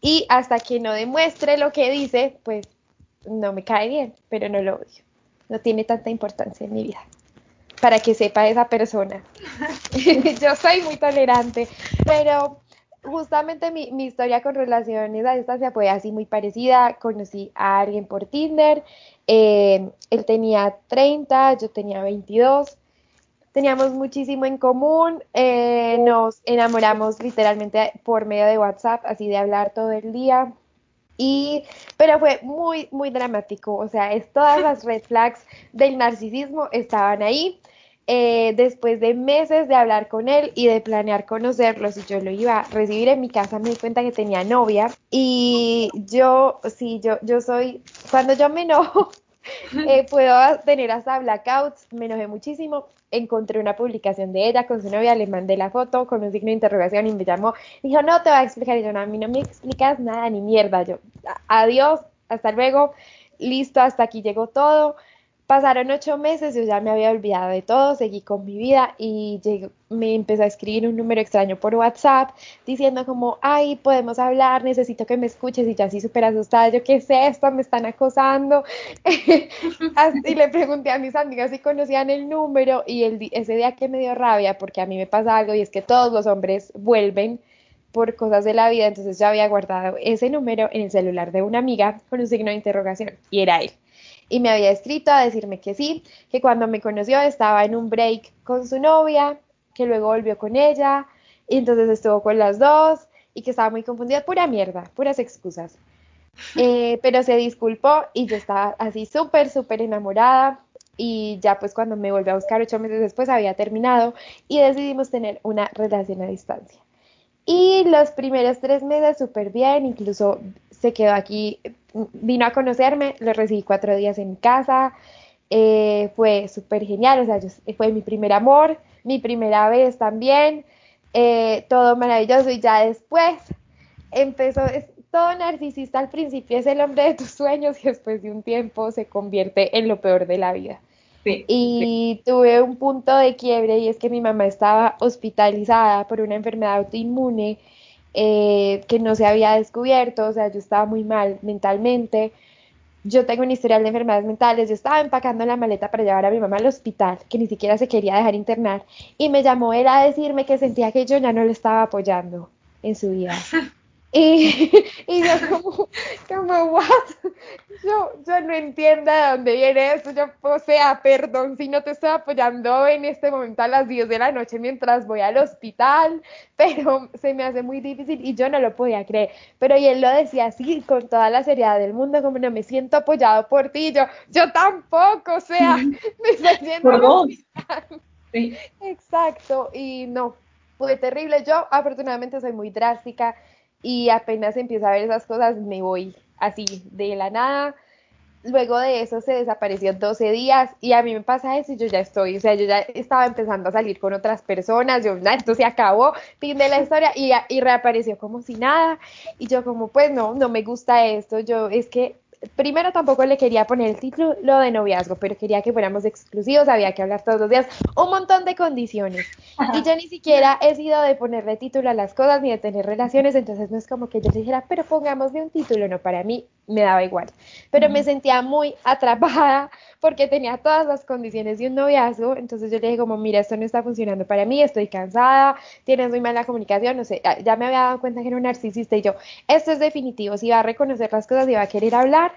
y hasta que no demuestre lo que dice, pues no me cae bien, pero no lo odio. No tiene tanta importancia en mi vida. Para que sepa esa persona. <laughs> Yo soy muy tolerante, pero justamente mi, historia con relaciones a distancia fue así muy parecida. Conocí a alguien por Tinder. Eh, él tenía 30, yo tenía 22 teníamos muchísimo en común, eh, nos enamoramos literalmente por medio de WhatsApp, así de hablar todo el día. Y, pero fue muy, muy dramático, o sea, es, todas las red flags del narcisismo estaban ahí. Eh, después de meses de hablar con él y de planear conocerlos, y yo lo iba a recibir en mi casa, me di cuenta que tenía novia. Y yo, sí, yo, yo soy, cuando yo me enojo, <laughs> eh, puedo tener hasta blackouts, me enojé muchísimo, encontré una publicación de ella con su novia, le mandé la foto con un signo de interrogación y me llamó, dijo, no te voy a explicar, y yo, no, a mí no me explicas nada ni mierda, yo, adiós, hasta luego, listo, hasta aquí llegó todo, Pasaron ocho meses, yo ya me había olvidado de todo, seguí con mi vida y me empezó a escribir un número extraño por WhatsApp diciendo como, ay, podemos hablar, necesito que me escuches y yo así súper asustada, yo, ¿qué es esto? Me están acosando. <laughs> y le pregunté a mis amigas si conocían el número y ese día que me dio rabia, porque a mí me pasa algo y es que todos los hombres vuelven por cosas de la vida, entonces yo había guardado ese número en el celular de una amiga con un signo de interrogación y era él y me había escrito a decirme que sí, que cuando me conoció estaba en un break con su novia, que luego volvió con ella, y entonces estuvo con las dos, y que estaba muy confundida, pura mierda, puras excusas. <laughs> Eh, pero se disculpó y yo estaba así súper, súper enamorada. Y ya pues cuando me volvió a buscar ocho meses después había terminado y decidimos tener una relación a distancia. Y los primeros tres meses súper bien, incluso se quedó aquí, vino a conocerme, lo recibí cuatro días en mi casa, eh, fue súper genial, o sea, fue mi primer amor, mi primera vez también, eh, todo maravilloso y ya después empezó, es, todo narcisista al principio es el hombre de tus sueños y después de un tiempo se convierte en lo peor de la vida. y tuve un punto de quiebre y es que mi mamá estaba hospitalizada por una enfermedad autoinmune eh, que no se había descubierto, o sea, yo estaba muy mal mentalmente. Yo tengo un historial de enfermedades mentales, yo estaba empacando la maleta para llevar a mi mamá al hospital, que ni siquiera se quería dejar internar, y me llamó él a decirme que sentía que yo ya no lo estaba apoyando en su vida. <laughs> Y, <laughs> y yo como, como, what? Yo, yo no entiendo de dónde viene eso. Yo, o sea, perdón si no te estoy apoyando en este momento a las 10 de la noche mientras voy al hospital, pero se me hace muy difícil y yo no lo podía creer. Pero y él lo decía así, con toda la seriedad del mundo, como no me siento apoyado por ti. Yo, yo tampoco, o sea, <laughs> me estoy haciendo. Sí. Exacto, y no, fue terrible. Yo afortunadamente soy muy drástica y apenas empiezo a ver esas cosas me voy así de la nada. luego de eso se desapareció 12 días y a mí me pasa eso y yo ya estoy, o sea, yo ya estaba empezando a salir con otras personas, yo, nada, esto se acabó, fin de la historia y, y reapareció como si nada y yo como, pues no, no me gusta esto, yo es que primero tampoco le quería poner el título de noviazgo, pero quería que fuéramos exclusivos, había que hablar todos los días, un montón de condiciones. Y yo ni siquiera he sido de ponerle título a las cosas ni de tener relaciones, entonces no es como que yo le dijera, pero pongámosle un título, no, para mí me daba igual. Pero me sentía muy <laughs> atrapada porque tenía todas las condiciones de un noviazgo, entonces yo le dije como, mira, esto no está funcionando para mí, estoy cansada, tienes muy mala comunicación, no sé, ya me había dado cuenta que era un narcisista y yo, esto es definitivo, si va a reconocer las cosas y va a querer hablar,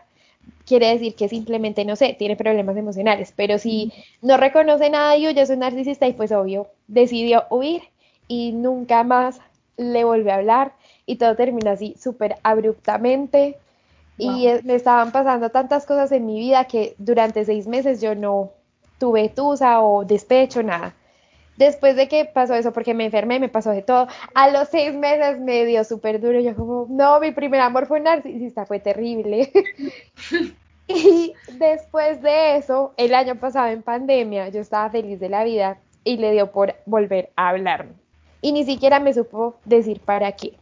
quiere decir que simplemente, no sé, tiene problemas emocionales, pero si no reconoce nada y huye, es un narcisista y pues obvio, decidió huir y nunca más le volvió a hablar y todo terminó así súper abruptamente y me estaban pasando tantas cosas en mi vida que durante seis meses yo no tuve tusa o despecho, nada. Después de que pasó eso, porque me enfermé, me pasó de todo, a los seis meses me dio súper duro. Yo como, no, mi primer amor fue narcisista, fue terrible. <laughs> y después de eso, el año pasado en pandemia, yo estaba feliz de la vida y le dio por volver a hablarme. Y ni siquiera me supo decir para qué.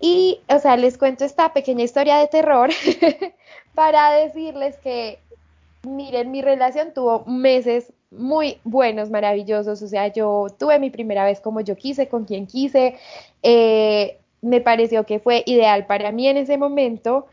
Y, o sea, les cuento esta pequeña historia de terror <laughs> para decirles que, miren, mi relación tuvo meses muy buenos, maravillosos. O sea, yo tuve mi primera vez como yo quise, con quien quise. Eh, me pareció que fue ideal para mí en ese momento.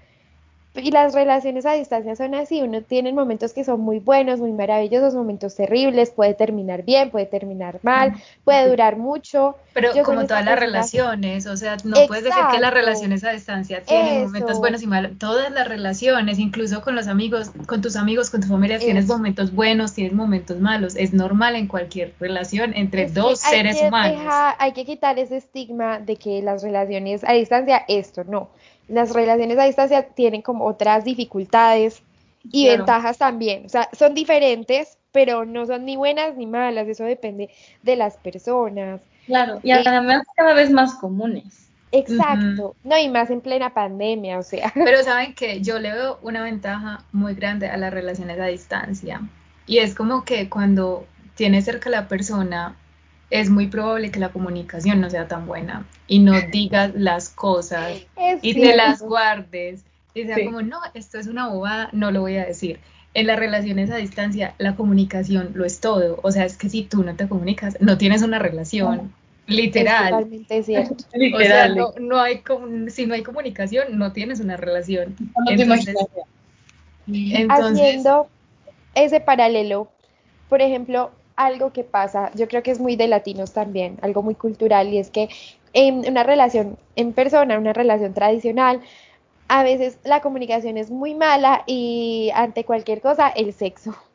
Y las relaciones a distancia son así, uno tiene momentos que son muy buenos, muy maravillosos, momentos terribles, puede terminar bien, puede terminar mal, puede durar mucho. Pero como todas las relaciones, o sea, no puedes decir que las relaciones a distancia tienen momentos buenos y malos, todas las relaciones, incluso con los amigos, con tus amigos, con tu familia, tienes momentos buenos, tienes momentos malos, es normal en cualquier relación entre dos seres humanos. hay que quitar ese estigma de que las relaciones a distancia, esto no las relaciones a distancia tienen como otras dificultades y ventajas también. O sea, son diferentes, pero no son ni buenas ni malas. Eso depende de las personas. Claro, y además cada vez más comunes. Exacto, no, y más en plena pandemia, o sea. <laughs> Pero saben que yo le veo una ventaja muy grande a las relaciones a distancia. Y es como que cuando tienes cerca a la persona, es muy probable que la comunicación no sea tan buena y no <laughs> digas las cosas y te las guardes y sea como, no, esto es una bobada, no lo voy a decir. En las relaciones a distancia, la comunicación lo es todo. O sea, es que si tú no te comunicas, no tienes una relación. Literal. totalmente cierto. <laughs> O sea, no, hay, si no hay comunicación, no tienes una relación. entonces, Haciendo ese paralelo, por ejemplo, algo que pasa, yo creo que es muy de latinos también, algo muy cultural, y es que en una relación en persona, una relación tradicional, a veces la comunicación es muy mala y ante cualquier cosa el sexo. <laughs>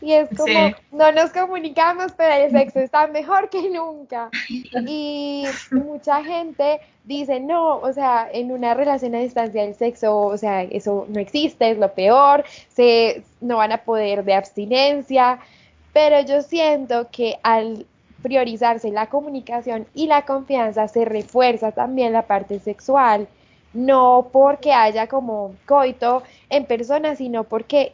Y es como, no nos comunicamos, pero el sexo está mejor que nunca. <laughs> Y mucha gente dice, no, o sea, en una relación a distancia el sexo, o sea, eso no existe, es lo peor, se, no van a poder de abstinencia. Pero yo siento que al priorizarse la comunicación y la confianza se refuerza también la parte sexual, no porque haya como coito en persona, sino porque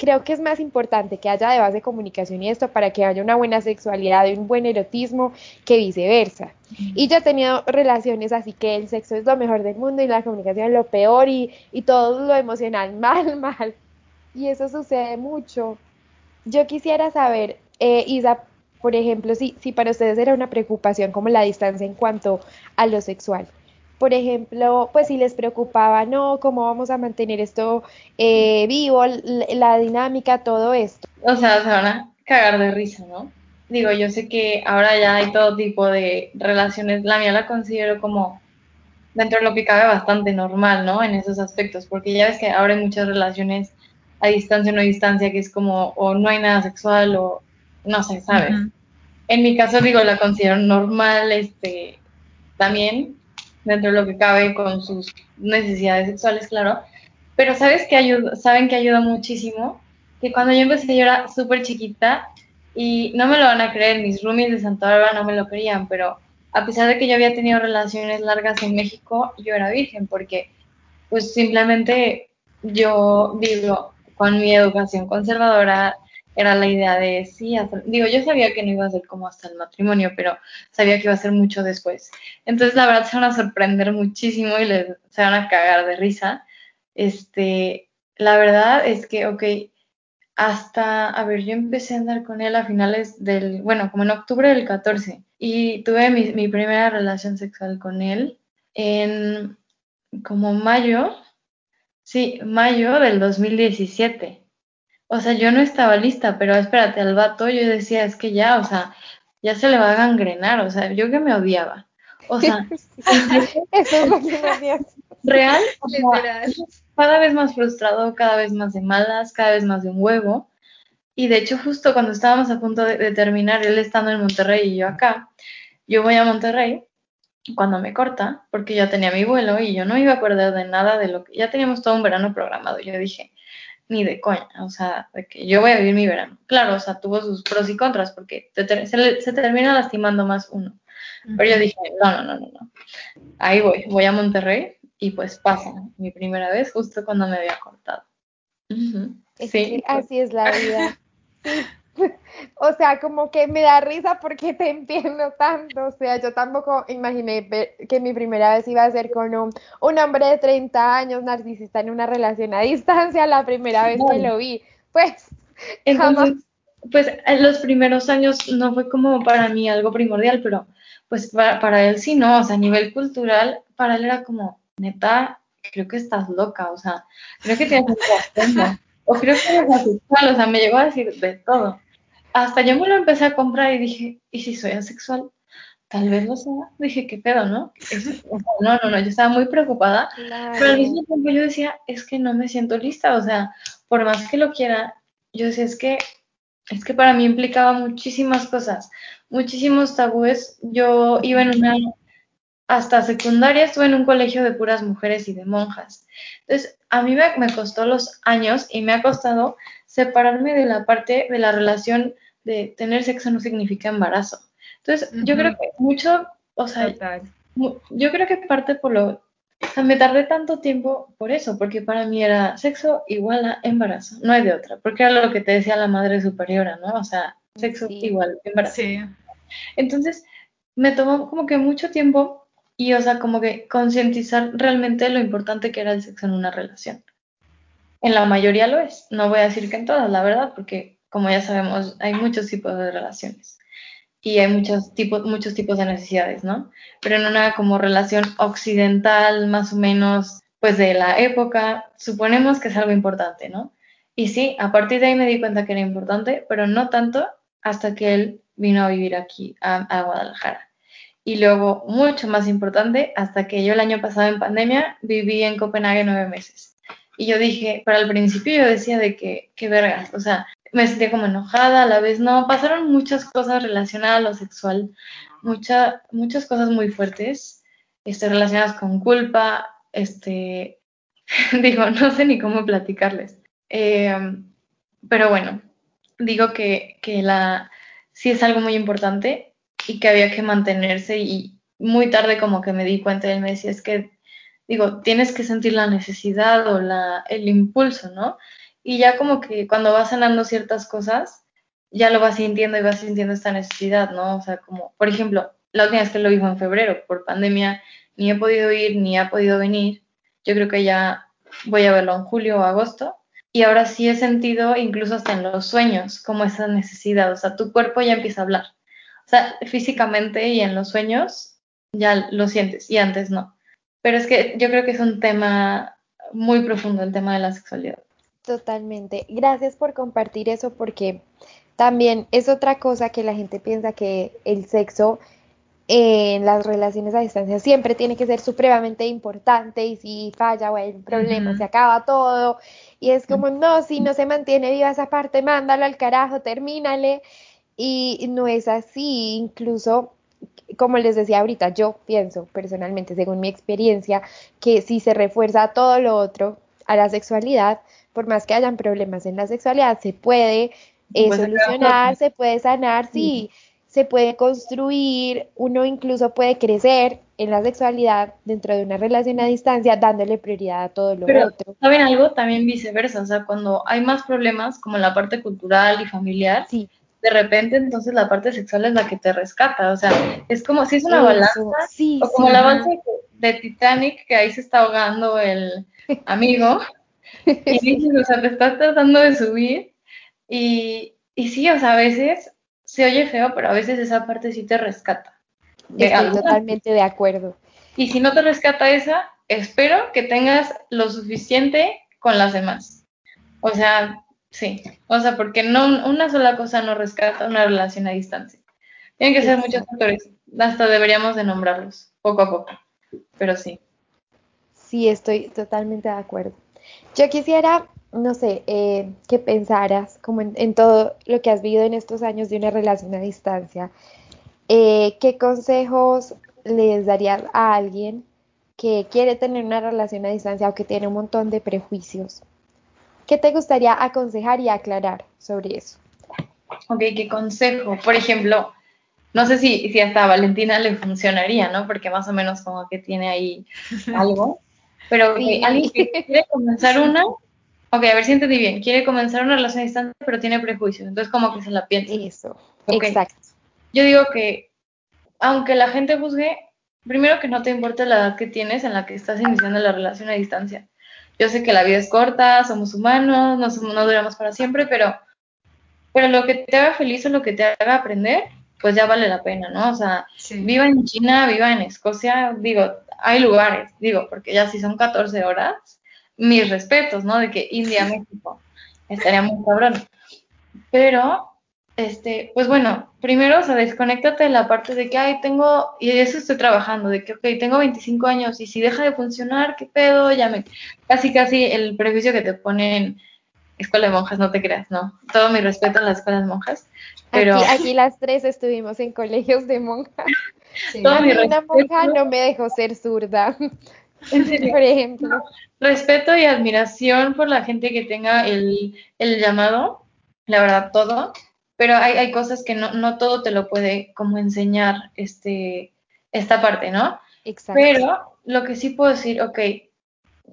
creo que es más importante que haya de base comunicación y esto para que haya una buena sexualidad y un buen erotismo que viceversa. Y yo he tenido relaciones así que el sexo es lo mejor del mundo y la comunicación es lo peor y, y todo lo emocional <laughs> mal, mal. Y eso sucede mucho. Yo quisiera saber, eh, Isa, por ejemplo, si, si para ustedes era una preocupación como la distancia en cuanto a lo sexual. Por ejemplo, pues si les preocupaba, no, cómo vamos a mantener esto eh, vivo, la, dinámica, todo esto. O sea, se van a cagar de risa, ¿no? Digo, yo sé que ahora ya hay todo tipo de relaciones, la mía la considero como dentro de lo que cabe bastante normal, ¿no? En esos aspectos, porque ya ves que ahora hay muchas relaciones a distancia o no distancia, que es como, o no hay nada sexual, o no sé, ¿sabes? En mi caso, digo, la considero normal, este, también, dentro de lo que cabe con sus necesidades sexuales, claro. Pero ¿sabes que ayuda, saben que ayuda muchísimo? Que cuando yo empecé yo era súper chiquita y no me lo van a creer, mis roomies de Santa Bárbara no me lo creían, pero a pesar de que yo había tenido relaciones largas en México, yo era virgen porque pues simplemente yo vivo con mi educación conservadora era la idea de sí, digo, yo sabía que no iba a ser como hasta el matrimonio, pero sabía que iba a ser mucho después. Entonces, la verdad, se van a sorprender muchísimo y les, se van a cagar de risa. Este, la verdad es que, ok, hasta, a ver, yo empecé a andar con él a finales del, bueno, como en octubre del 14, y tuve mi, mi primera relación sexual con él en como mayo, sí, mayo del 2017. O sea, yo no estaba lista, pero espérate, al vato yo decía, es que ya, o sea, ya se le va a gangrenar, o sea, yo que me odiaba. O sea, <laughs> eso es lo que me Real, o sea, cada vez más frustrado, cada vez más de malas, cada vez más de un huevo. Y de hecho, justo cuando estábamos a punto de, terminar, él estando en Monterrey y yo acá, yo voy a Monterrey cuando me corta, porque ya tenía mi vuelo y yo no iba a perder de nada de lo que ya teníamos todo un verano programado. Yo dije, ni de coña, o sea, de que yo voy a vivir mi verano. Claro, o sea, tuvo sus pros y contras porque se, termina lastimando más uno. Pero yo dije, no, no, no, no, no. Ahí voy, voy a Monterrey y pues pasa mi primera vez justo cuando me había cortado. sí. así es la vida. Sí. <laughs> <laughs> O sea, como que me da risa porque te entiendo tanto. O sea, yo tampoco imaginé que mi primera vez iba a ser con un, hombre de 30 años narcisista en una relación a distancia la primera vez que lo vi. Pues, Entonces, Pues en los primeros años no fue como para mí algo primordial, pero pues para, él sí, no. O sea, a nivel cultural, para él era como, neta, creo que estás loca. O sea, creo que tienes un o creo que eres asexual, o sea, me llegó a decir de todo. Hasta yo me lo empecé a comprar y dije, ¿y si soy asexual? Tal vez lo sea. Dije, ¿qué pedo, no? no, no, no, yo estaba muy preocupada, pero al mismo tiempo yo decía, es que no me siento lista, o sea, por más que lo quiera, yo decía, es que, es que para mí implicaba muchísimas cosas, muchísimos tabúes. Yo iba en una, hasta secundaria estuve en un colegio de puras mujeres y de monjas. Entonces, a mí me, costó los años y me ha costado separarme de la parte de la relación de tener sexo no significa embarazo. Entonces, yo creo que mucho, o sea, yo creo que parte por lo, o sea, me tardé tanto tiempo por eso, porque para mí era sexo igual a embarazo, no hay de otra, porque era lo que te decía la madre superiora, ¿no? O sea, sexo igual embarazo. Sí. Entonces, me tomó como que mucho tiempo y, o sea, como que concientizar realmente lo importante que era el sexo en una relación. En la mayoría lo es, no voy a decir que en todas, la verdad, porque como ya sabemos, hay muchos tipos de relaciones y hay muchos tipos, muchos tipos de necesidades, ¿no? Pero en una como relación occidental, más o menos, pues de la época, suponemos que es algo importante, ¿no? Y sí, a partir de ahí me di cuenta que era importante, pero no tanto hasta que él vino a vivir aquí, a Guadalajara. Y luego, mucho más importante, hasta que yo el año pasado en pandemia viví en Copenhague nueve meses. Y yo dije, para el principio yo decía de que, qué vergas, o sea, me sentía como enojada, a la vez no, pasaron muchas cosas relacionadas a lo sexual, mucha, muchas cosas muy fuertes, este, relacionadas con culpa, este, <laughs> digo, no sé ni cómo platicarles. Em, pero bueno, digo que, que la, sí es algo muy importante y que había que mantenerse y muy tarde como que me di cuenta y él me decía, es que, digo, tienes que sentir la necesidad o la, el impulso, ¿no? Y ya como que cuando vas sanando ciertas cosas, ya lo vas sintiendo y vas sintiendo esta necesidad, ¿no? O sea, como, por ejemplo, la última vez que lo dijo en febrero, por pandemia, ni he podido ir, ni ha podido venir. Yo creo que ya voy a verlo en julio o agosto. Y ahora sí he sentido, incluso hasta en los sueños, como esa necesidad. O sea, tu cuerpo ya empieza a hablar. O sea, físicamente y en los sueños ya lo sientes y antes no. Pero es que yo creo que es un tema muy profundo el tema de la sexualidad. Totalmente. Gracias por compartir eso porque también es otra cosa que la gente piensa que el sexo en las relaciones a distancia siempre tiene que ser supremamente importante y si falla o hay un problema se acaba todo. Y es como no, si no se mantiene viva esa parte, mándalo al carajo, termínale. Y no es así, incluso como les decía ahorita, yo pienso personalmente, según mi experiencia, que si se refuerza todo lo otro a la sexualidad, por más que hayan problemas en la sexualidad, se puede eh, solucionar, se puede sanar, sí, se puede construir, uno incluso puede crecer en la sexualidad dentro de una relación a distancia, dándole prioridad a todo lo Pero, otro. ¿saben algo? También viceversa, o sea, cuando hay más problemas, como la parte cultural y familiar, Sí, de repente entonces la parte sexual es la que te rescata, o sea, es como si es una balanza, sí, o como sí, la balsa de Titanic, que ahí se está ahogando el amigo, y <laughs> dices, o sea, te estás tratando de subir, y, y sí, o sea, a veces se oye feo, pero a veces esa parte sí te rescata Estoy totalmente de acuerdo. Y si no te rescata esa, espero que tengas lo suficiente con las demás. O sea, sí. O sea, porque no una sola cosa no rescata una relación a distancia. Tienen que ser muchos factores. Hasta deberíamos de nombrarlos, poco a poco. Pero sí. Sí, estoy totalmente de acuerdo. Yo quisiera, no sé, eh, que pensaras como en, en todo lo que has vivido en estos años de una relación a distancia. Eh, ¿qué consejos les darías a alguien que quiere tener una relación a distancia o que tiene un montón de prejuicios? ¿Qué te gustaría aconsejar y aclarar sobre eso? Ok, ¿qué consejo? Por ejemplo, no sé si, si hasta a Valentina le funcionaría, ¿no? Porque más o menos como que tiene ahí <laughs> algo. Pero ok, Sí, alguien que <laughs> quiere comenzar una, ok, a ver si entendí bien, quiere comenzar una relación a distancia, pero tiene prejuicios, entonces como que se la piensa. eso, exacto. Yo digo que, aunque la gente juzgue, primero que no te importe la edad que tienes en la que estás iniciando la relación a distancia. Yo sé que la vida es corta, somos humanos, no, somos- no duramos para siempre, pero, pero lo que te haga feliz o lo que te haga aprender, pues ya vale la pena, ¿no? O sea, Sí. viva en China, viva en Escocia, digo, hay lugares, digo, porque ya si son 14 horas, mis respetos, ¿no? De que India, <laughs> México, estaría muy cabrón. Pero, este, pues bueno, primero, o sea, desconéctate de la parte de que, ay, tengo, y de eso estoy trabajando, de que, ok, tengo 25 años y si deja de funcionar, ¿qué pedo? Ya me, casi, casi el prejuicio que te ponen escuela de monjas, no te creas, no. Todo mi respeto a las escuelas de monjas, pero Aquí, aquí las tres estuvimos en colegios de monjas. Sí. todo mi una monja no me dejó ser zurda, <laughs> en serio, por ejemplo. respeto y admiración por la gente que tenga el, el llamado, la verdad, todo, pero hay, hay cosas que no, no todo te lo puede como enseñar este, esta parte, ¿no? Exacto. Pero lo que sí puedo decir, ok,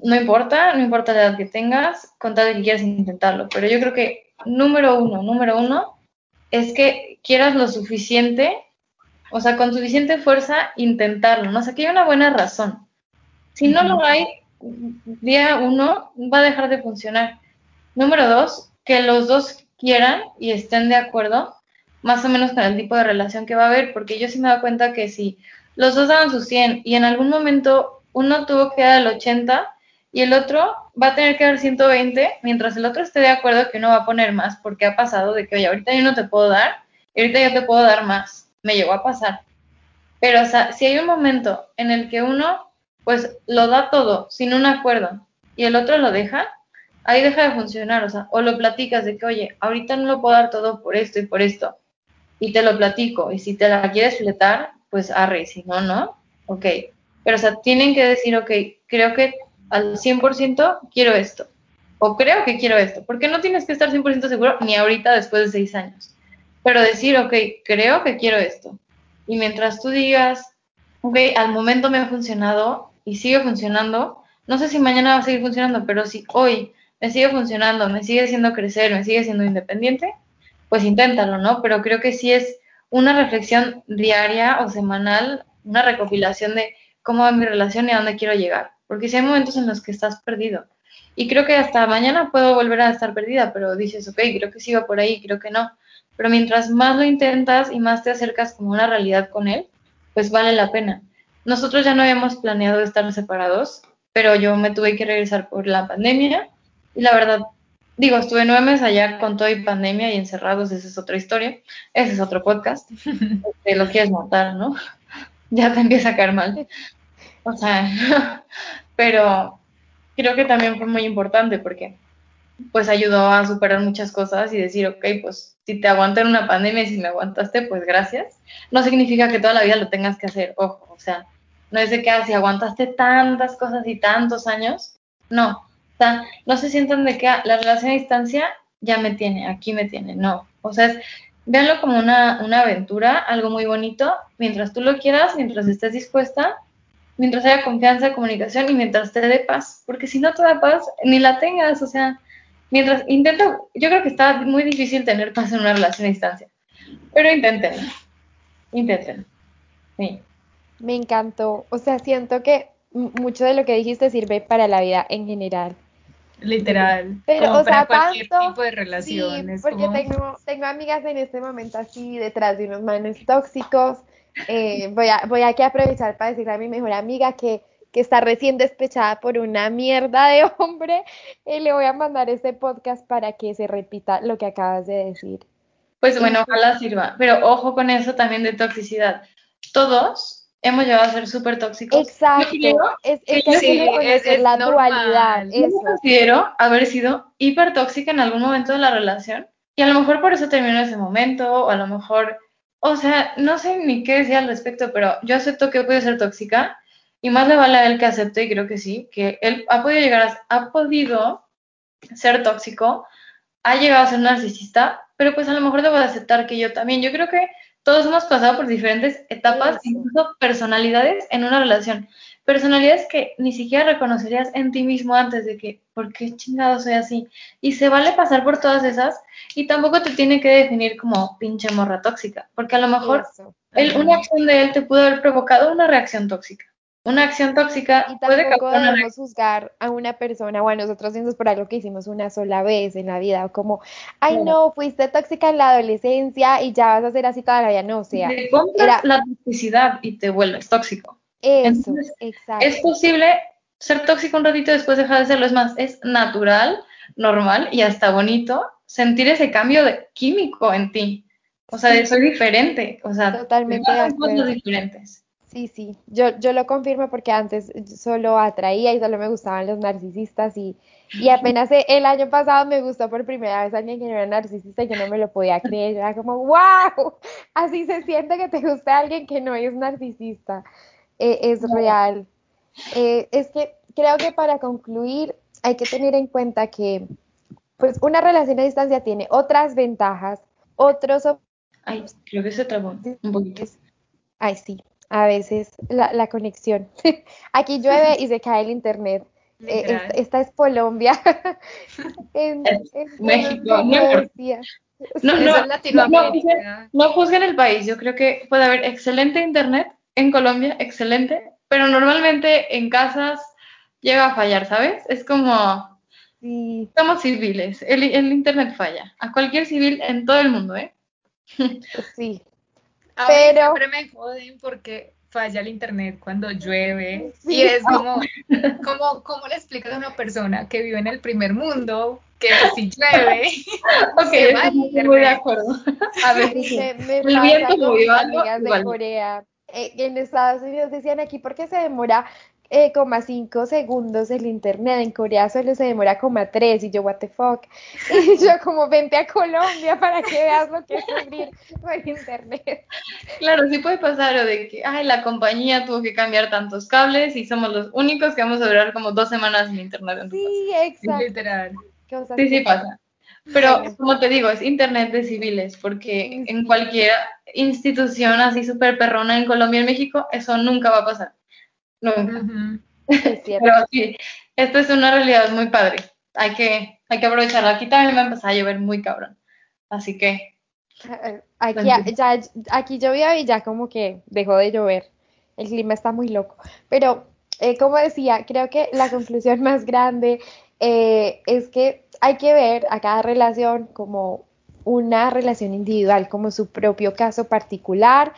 no importa, no importa la edad que tengas, con tal de que quieras intentarlo, pero yo creo que número uno, número uno, es que quieras lo suficiente, o sea, con suficiente fuerza intentarlo, ¿no? O sea, que haya una buena razón. Si no lo hay, día uno va a dejar de funcionar. Número dos, que los dos quieran y estén de acuerdo más o menos con el tipo de relación que va a haber, porque yo sí me dado cuenta que si los dos daban sus 100 y en algún momento uno tuvo que dar el 80 y el otro va a tener que dar 120, mientras el otro esté de acuerdo que uno va a poner más, porque ha pasado de que, oye, ahorita yo no te puedo dar y ahorita yo te puedo dar más. Me llegó a pasar. Pero, o sea, si hay un momento en el que uno, pues, lo da todo sin un acuerdo y el otro lo deja, ahí deja de funcionar, o sea, o lo platicas de que, oye, ahorita no lo puedo dar todo por esto y por esto, y te lo platico, y si te la quieres fletar, pues arre, si no, no, ok. Pero, o sea, tienen que decir, ok, creo que al 100% quiero esto, o creo que quiero esto, porque no tienes que estar 100% seguro ni ahorita después de seis años, pero decir, ok, creo que quiero esto. Y mientras tú digas, ok, al momento me ha funcionado y sigue funcionando, no sé si mañana va a seguir funcionando, pero si hoy me sigue funcionando, me sigue haciendo crecer, me sigue siendo independiente, pues inténtalo, ¿no? Pero creo que sí es una reflexión diaria o semanal, una recopilación de cómo va mi relación y a dónde quiero llegar. Porque si hay momentos en los que estás perdido. Y creo que hasta mañana puedo volver a estar perdida, pero dices, ok, creo que sí va por ahí, creo que no. Pero mientras más lo intentas y más te acercas como una realidad con él, pues vale la pena. Nosotros ya no habíamos planeado estar separados, pero yo me tuve que regresar por la pandemia y la verdad, digo, estuve nueve meses allá con todo y pandemia y encerrados, esa es otra historia, ese es otro podcast, <laughs> te lo quieres matar, ¿no? <laughs> Ya te empieza a caer mal. O sea, <laughs> pero creo que también fue muy importante porque pues ayudó a superar muchas cosas y decir, ok, pues si te aguanté en una pandemia y si me aguantaste, pues gracias. No significa que toda la vida lo tengas que hacer, ojo, o sea, no es de que ah, si aguantaste tantas cosas y tantos años, no, no se sientan de que ah, la relación a distancia ya me tiene, aquí me tiene, no, o sea, es, véanlo como una, una aventura, algo muy bonito, mientras tú lo quieras, mientras estés dispuesta, mientras haya confianza, comunicación y mientras te dé paz, porque si no te da paz, ni la tengas, o sea, mientras intento, yo creo que está muy difícil tener paz en una relación a distancia, pero intenten, intenten, sí. Me encantó, o sea, siento que mucho de lo que dijiste sirve para la vida en general. Literal. Pero, o para sea, cualquier tanto, tipo de relación. Sí, porque tengo, tengo amigas en este momento así detrás de unos manes tóxicos. Eh, voy, a, voy aquí a aprovechar para decirle a mi mejor amiga que, que está recién despechada por una mierda de hombre. y le voy a mandar este podcast para que se repita lo que acabas de decir. Pues bueno, ojalá sirva. Pero ojo con eso también de toxicidad. Todos hemos llegado a ser súper tóxicos. Exacto. es, es, es, la dualidad. Yo considero haber sido hiper tóxica en algún momento de la relación y a lo mejor por eso terminó ese momento o a lo mejor, o sea, no sé ni qué decir al respecto, pero yo acepto que he podido ser tóxica y más le vale a él que acepte y creo que sí, que él ha podido llegar a, ha podido ser tóxico, ha llegado a ser narcisista, pero pues a lo mejor debo de aceptar que yo también. Yo creo que todos hemos pasado por diferentes etapas, incluso personalidades en una relación. Personalidades que ni siquiera reconocerías en ti mismo antes de que, ¿por qué chingado soy así? Y se vale pasar por todas esas y tampoco te tiene que definir como pinche morra tóxica, porque a lo mejor una acción de él te pudo haber provocado una reacción tóxica una acción tóxica y tampoco debemos juzgar a una persona o a nosotros mismos por algo que hicimos una sola vez en la vida, como, ay no, fuiste tóxica en la adolescencia y ya vas a ser así toda la vida, no, o sea, te compras la toxicidad y te vuelves tóxico. Eso, exacto. Es posible ser tóxico un ratito y después dejar de serlo, es más, es natural, normal y hasta bonito sentir ese cambio de químico en ti. O sea, soy diferente, o sea, totalmente diferentes. Sí, sí, yo, yo lo confirmo porque antes solo atraía y solo me gustaban los narcisistas y, y apenas el año pasado me gustó por primera vez alguien que no era narcisista y yo no me lo podía creer, era como, wow, así se siente que te gusta alguien que no es narcisista, eh, es real. Eh, es que creo que para concluir hay que tener en cuenta que pues una relación a distancia tiene otras ventajas, otros... Ay, creo que se trabó un poquito. Ay, sí, a veces la, la conexión. <laughs> Aquí llueve y se cae el internet. Eh, esta, es Colombia. <laughs> en, México. No, no, no, no, juzguen el país. Yo creo que puede haber excelente internet en Colombia, excelente, pero normalmente en casas llega a fallar, ¿sabes? Es como... Sí. Somos civiles, el, el internet falla. A cualquier civil en todo el mundo, ¿eh? Sí, pero siempre me joden porque falla el internet cuando llueve y es como, como, ¿cómo le explicas a una persona que vive en el primer mundo que si llueve? <laughs> ok, <laughs> va muy de acuerdo. A ver, me, me el viento amigas de Corea. Eh, en Estados Unidos decían aquí, ¿por qué se demora eh, 5 segundos el internet, en Corea solo se demora como 3 y yo, what the fuck, <laughs> y yo como vente a Colombia para que veas lo que es sufrir por internet. Claro, sí puede pasar o de que, ay, la compañía tuvo que cambiar tantos cables y somos los únicos que vamos a durar como dos semanas sin internet. En sí, exacto. Literal. Sí, sí pasa. Pero, como te digo, es internet de civiles, porque en cualquier institución así súper perrona en Colombia y en México, eso nunca va a pasar. Nunca. <laughs> Pero sí, esto es una realidad muy padre. Hay que, hay que aprovecharlo. Aquí también me empezó a llover muy cabrón. Así que. Aquí, ya, aquí llovió y ya como que dejó de llover. El clima está muy loco. Pero, eh, como decía, creo que la conclusión <laughs> más grande eh, es que hay que ver a cada relación como una relación individual, como su propio caso particular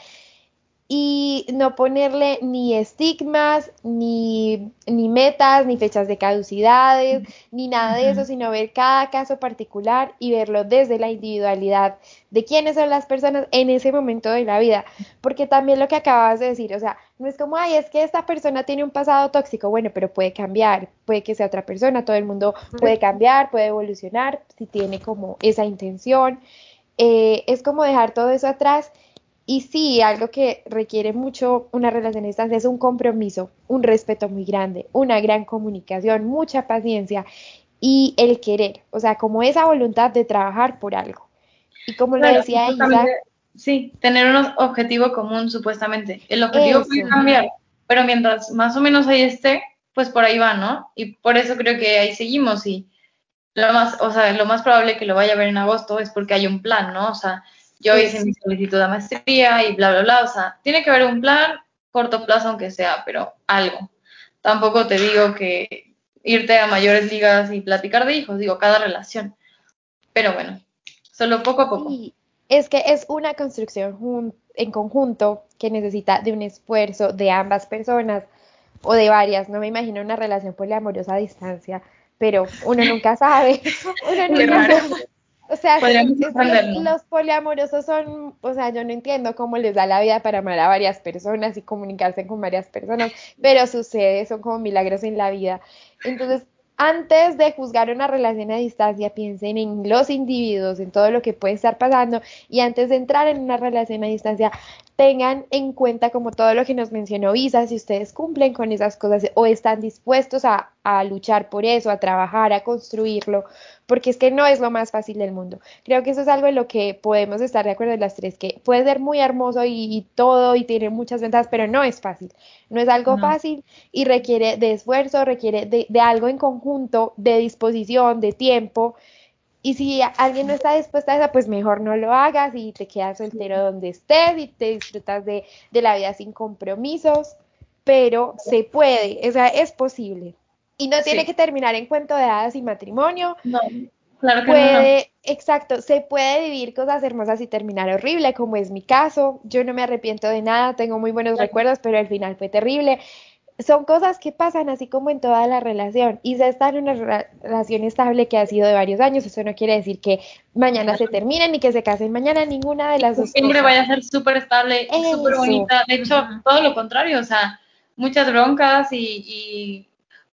y no ponerle ni estigmas, ni, ni, metas, ni fechas de caducidades, ni nada de eso, sino ver cada caso particular y verlo desde la individualidad de quiénes son las personas en ese momento de la vida. Porque también lo que acabas de decir, o sea, no es como, ay, es que esta persona tiene un pasado tóxico, bueno, pero puede cambiar, puede que sea otra persona, todo el mundo puede cambiar, puede evolucionar si tiene como esa intención. Eh, es como dejar todo eso atrás y sí, algo que requiere mucho una relación a distancia es un compromiso, un respeto muy grande, una gran comunicación, mucha paciencia y el querer, o sea, como esa voluntad de trabajar por algo. Y como lo decía Isa. Sí, tener un objetivo común supuestamente. El objetivo puede cambiar, pero mientras más o menos ahí esté, pues por ahí va, ¿no? Y por eso creo que ahí seguimos y lo más, o sea, lo más probable que lo vaya a ver en agosto es porque hay un plan, ¿no? O sea, yo hice mi solicitud de maestría y bla, bla, bla, o sea, tiene que haber un plan, corto plazo aunque sea, pero algo. Tampoco te digo que irte a mayores ligas y platicar de hijos, digo, cada relación. Pero bueno, solo poco a poco. Sí, es que es una construcción en conjunto que necesita de un esfuerzo de ambas personas o de varias. No me imagino una relación poliamorosa a distancia, pero uno nunca sabe. <laughs> uno nunca sabe. O sea, los poliamorosos son, o sea, yo no entiendo cómo les da la vida para amar a varias personas y comunicarse con varias personas, pero sucede, son como milagros en la vida. Entonces, antes de juzgar una relación a distancia, piensen en los individuos, en todo lo que puede estar pasando y antes de entrar en una relación a distancia, tengan en cuenta como todo lo que nos mencionó Isa, si ustedes cumplen con esas cosas o están dispuestos a, a luchar por eso, a trabajar, a construirlo, porque es que no es lo más fácil del mundo. Creo que eso es algo en lo que podemos estar de acuerdo las tres, que puede ser muy hermoso y, todo y tiene muchas ventajas, pero no es fácil. No es algo fácil y requiere de esfuerzo, requiere de, de algo en conjunto, de disposición, de tiempo. Y si alguien no está dispuesta a eso, pues mejor no lo hagas y te quedas soltero donde estés y te disfrutas de, de la vida sin compromisos, pero se puede, o sea, es posible. Y no tiene que terminar en cuento de hadas y matrimonio. No, claro que puede, Exacto, se puede vivir cosas hermosas y terminar horrible, como es mi caso. Yo no me arrepiento de nada, tengo muy buenos recuerdos, pero al final fue terrible. Son cosas que pasan así como en toda la relación. Y se está en una relación estable que ha sido de varios años. Eso no quiere decir que mañana se terminen ni que se casen mañana, ninguna de las dos. Siempre vaya a ser súper estable, súper bonita. De hecho, todo lo contrario, o sea, muchas broncas y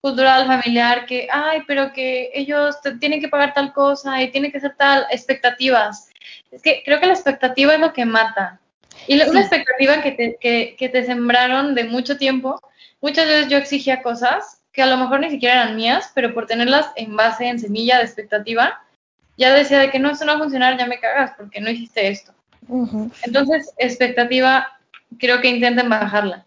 cultural, familiar, que, ay, pero que ellos tienen que pagar tal cosa y tienen que ser tal, expectativas. Es que creo que la expectativa es lo que mata. Y una expectativa que te, que, que te sembraron de mucho tiempo, muchas veces yo exigía cosas que a lo mejor ni siquiera eran mías, pero por tenerlas en base, en semilla de expectativa, ya decía de que no, esto no va a funcionar, ya me cagas porque no hiciste esto. Entonces, expectativa, creo que intenten bajarla.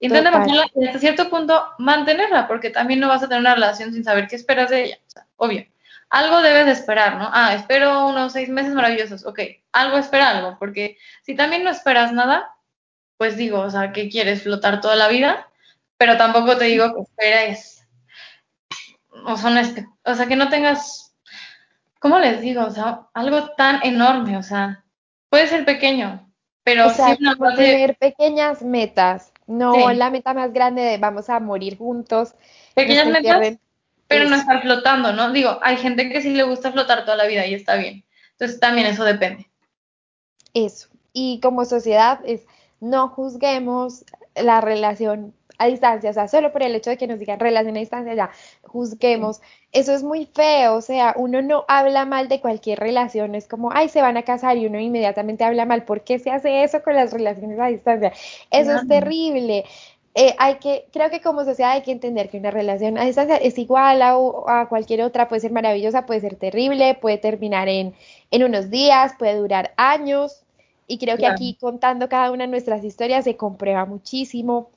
Intenta bajarla y hasta cierto punto mantenerla, porque también no vas a tener una relación sin saber qué esperas de ella. O sea, obvio. Algo debes de esperar, ¿no? Ah, espero unos seis meses maravillosos. Ok, algo espera algo, porque si también no esperas nada, pues digo, o sea, que quieres flotar toda la vida, pero tampoco te digo que esperes, o sea, o sea, que no tengas, ¿cómo les digo? O sea, algo tan enorme, o sea, puede ser pequeño, pero o sea, tener pequeñas metas no la meta más grande de vamos a morir juntos. Pequeñas metas, pero no estar flotando, ¿no? Digo, hay gente que sí le gusta flotar toda la vida y está bien. Entonces también eso depende. Eso. Y como sociedad es no juzguemos la relación a distancia, o sea, solo por el hecho de que nos digan relación a distancia, ya juzguemos. Eso es muy feo, o sea, uno no habla mal de cualquier relación, es como, ay, se van a casar y uno inmediatamente habla mal. ¿Por qué se hace eso con las relaciones a distancia? Eso es terrible. Eh, hay que, creo que como sociedad hay que entender que una relación a distancia es igual a, a, cualquier otra, puede ser maravillosa, puede ser terrible, puede terminar en, en unos días, puede durar años. Y creo que aquí contando cada una de nuestras historias se comprueba muchísimo.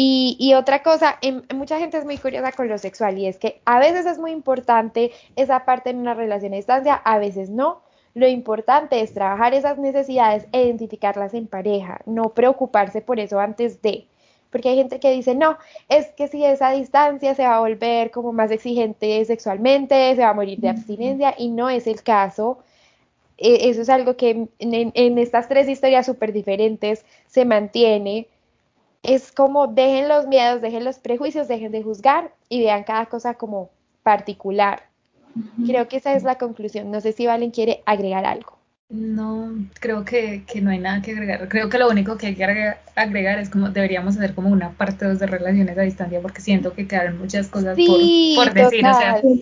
Y, otra cosa, em, mucha gente es muy curiosa con lo sexual y es que a veces es muy importante esa parte en una relación a distancia, a veces no. Lo importante es trabajar esas necesidades e identificarlas en pareja, no preocuparse por eso antes de. Porque hay gente que dice, no, es que si esa distancia se va a volver como más exigente sexualmente, se va a morir de abstinencia y no es el caso. E, eso es algo que en, en estas tres historias súper diferentes se mantiene es como dejen los miedos, dejen los prejuicios, dejen de juzgar y vean cada cosa como particular. Creo que esa es la conclusión. No sé si Valen quiere agregar algo. No, creo que, no hay nada que agregar. Creo que lo único que hay que agregar es como deberíamos hacer como una parte dos de relaciones a distancia porque siento que quedan muchas cosas por, decir.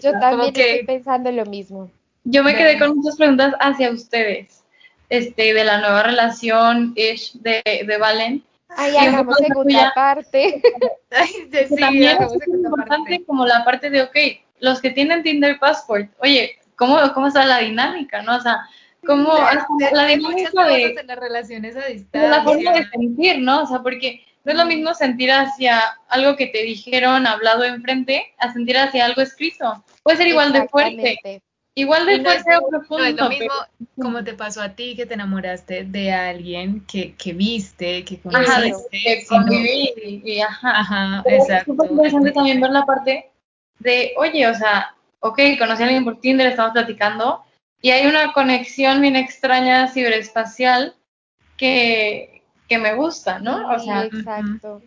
yo también estoy pensando lo mismo. Yo me quedé con muchas preguntas hacia ustedes, este, de la nueva relación ish de, de Valen Ay, hagamos segunda parte. <laughs> sí, también es importante como la parte de, ok, los que tienen Tinder Passport, oye, ¿cómo, cómo está la dinámica, no? O sea, cómo la, dinámica de, las relaciones a distancia. La forma de sentir, ¿no? O sea, porque No es lo mismo sentir hacia algo que te dijeron, hablado enfrente, a sentir hacia algo escrito. Puede ser igual de fuerte. Igual de fuerte o profundo. No es lo mismo como te pasó a ti que te enamoraste de alguien que, que viste, que conociste. Ajá, que conviví y, ajá. Ajá, exacto. Es interesante también ver la parte de, oye, o sea, ok, conocí a alguien por Tinder, estamos platicando, y hay una conexión bien extraña ciberespacial que, que me gusta, ¿no? O sea, exacto.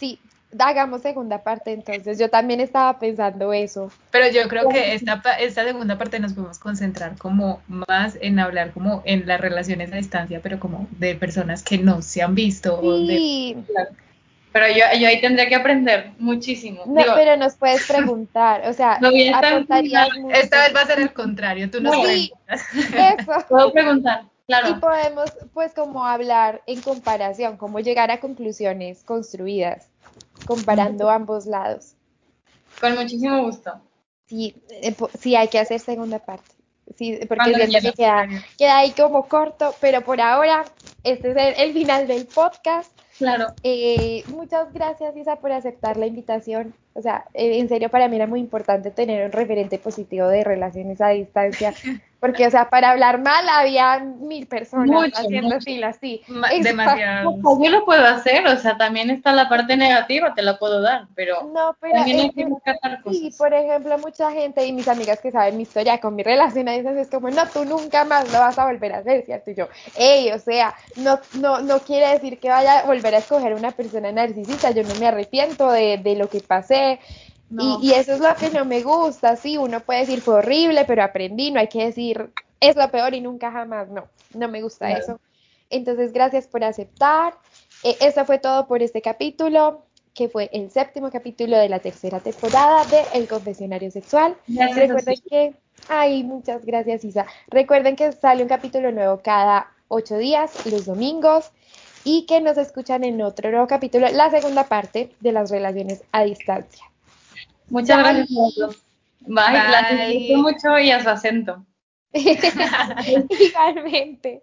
Sí, hagamos segunda parte entonces. Yo también estaba pensando eso. Pero yo creo que esta, esta segunda parte nos podemos concentrar como más en hablar como en las relaciones a distancia, pero como de personas que no se han visto. Sí. Pero yo, yo ahí tendría que aprender muchísimo. No, pero nos puedes preguntar, o sea, esta vez va a ser el contrario, tú nos preguntas. Eso. <laughs> Puedo preguntar. Claro. Y podemos, pues, como hablar en comparación, como llegar a conclusiones construidas comparando ambos lados. Con muchísimo gusto. Sí, eh, sí, hay que hacer segunda parte. Sí, porque siento que queda, queda, ahí como corto, pero por ahora este es el, final del podcast. Claro. Eh, muchas gracias, Isa, por aceptar la invitación. O sea, eh, en serio, para mí era muy importante tener un referente positivo de relaciones a distancia, <laughs> porque, o sea, para hablar mal había mil personas haciendo filas, sí. Demasiado. Yo lo puedo hacer, o sea, también está la parte negativa, te la puedo dar, pero, no, pero también hay que buscar cosas. Sí, por ejemplo, mucha gente y mis amigas que saben mi historia con mi relación a distancia es como, no, tú nunca más lo vas a volver a hacer, ¿cierto? Y yo, hey, o sea, no, no, no quiere decir que vaya a volver a escoger una persona narcisista, yo no me arrepiento de, de lo que pasé, y, eso es lo que no me gusta, sí, uno puede decir fue horrible, pero aprendí, no hay que decir es lo peor y nunca jamás, no, no me gusta eso. Entonces, gracias por aceptar. Eh, eso fue todo por este capítulo, que fue el séptimo capítulo de la tercera temporada de El Confesionario Sexual. Recuerden que, ay, muchas gracias Isa. Recuerden que sale un capítulo nuevo cada ocho días, los domingos y que nos escuchan en otro nuevo capítulo, la segunda parte de las relaciones a distancia. Muchas gracias Bye. Bye. La mucho y a su acento. Igualmente.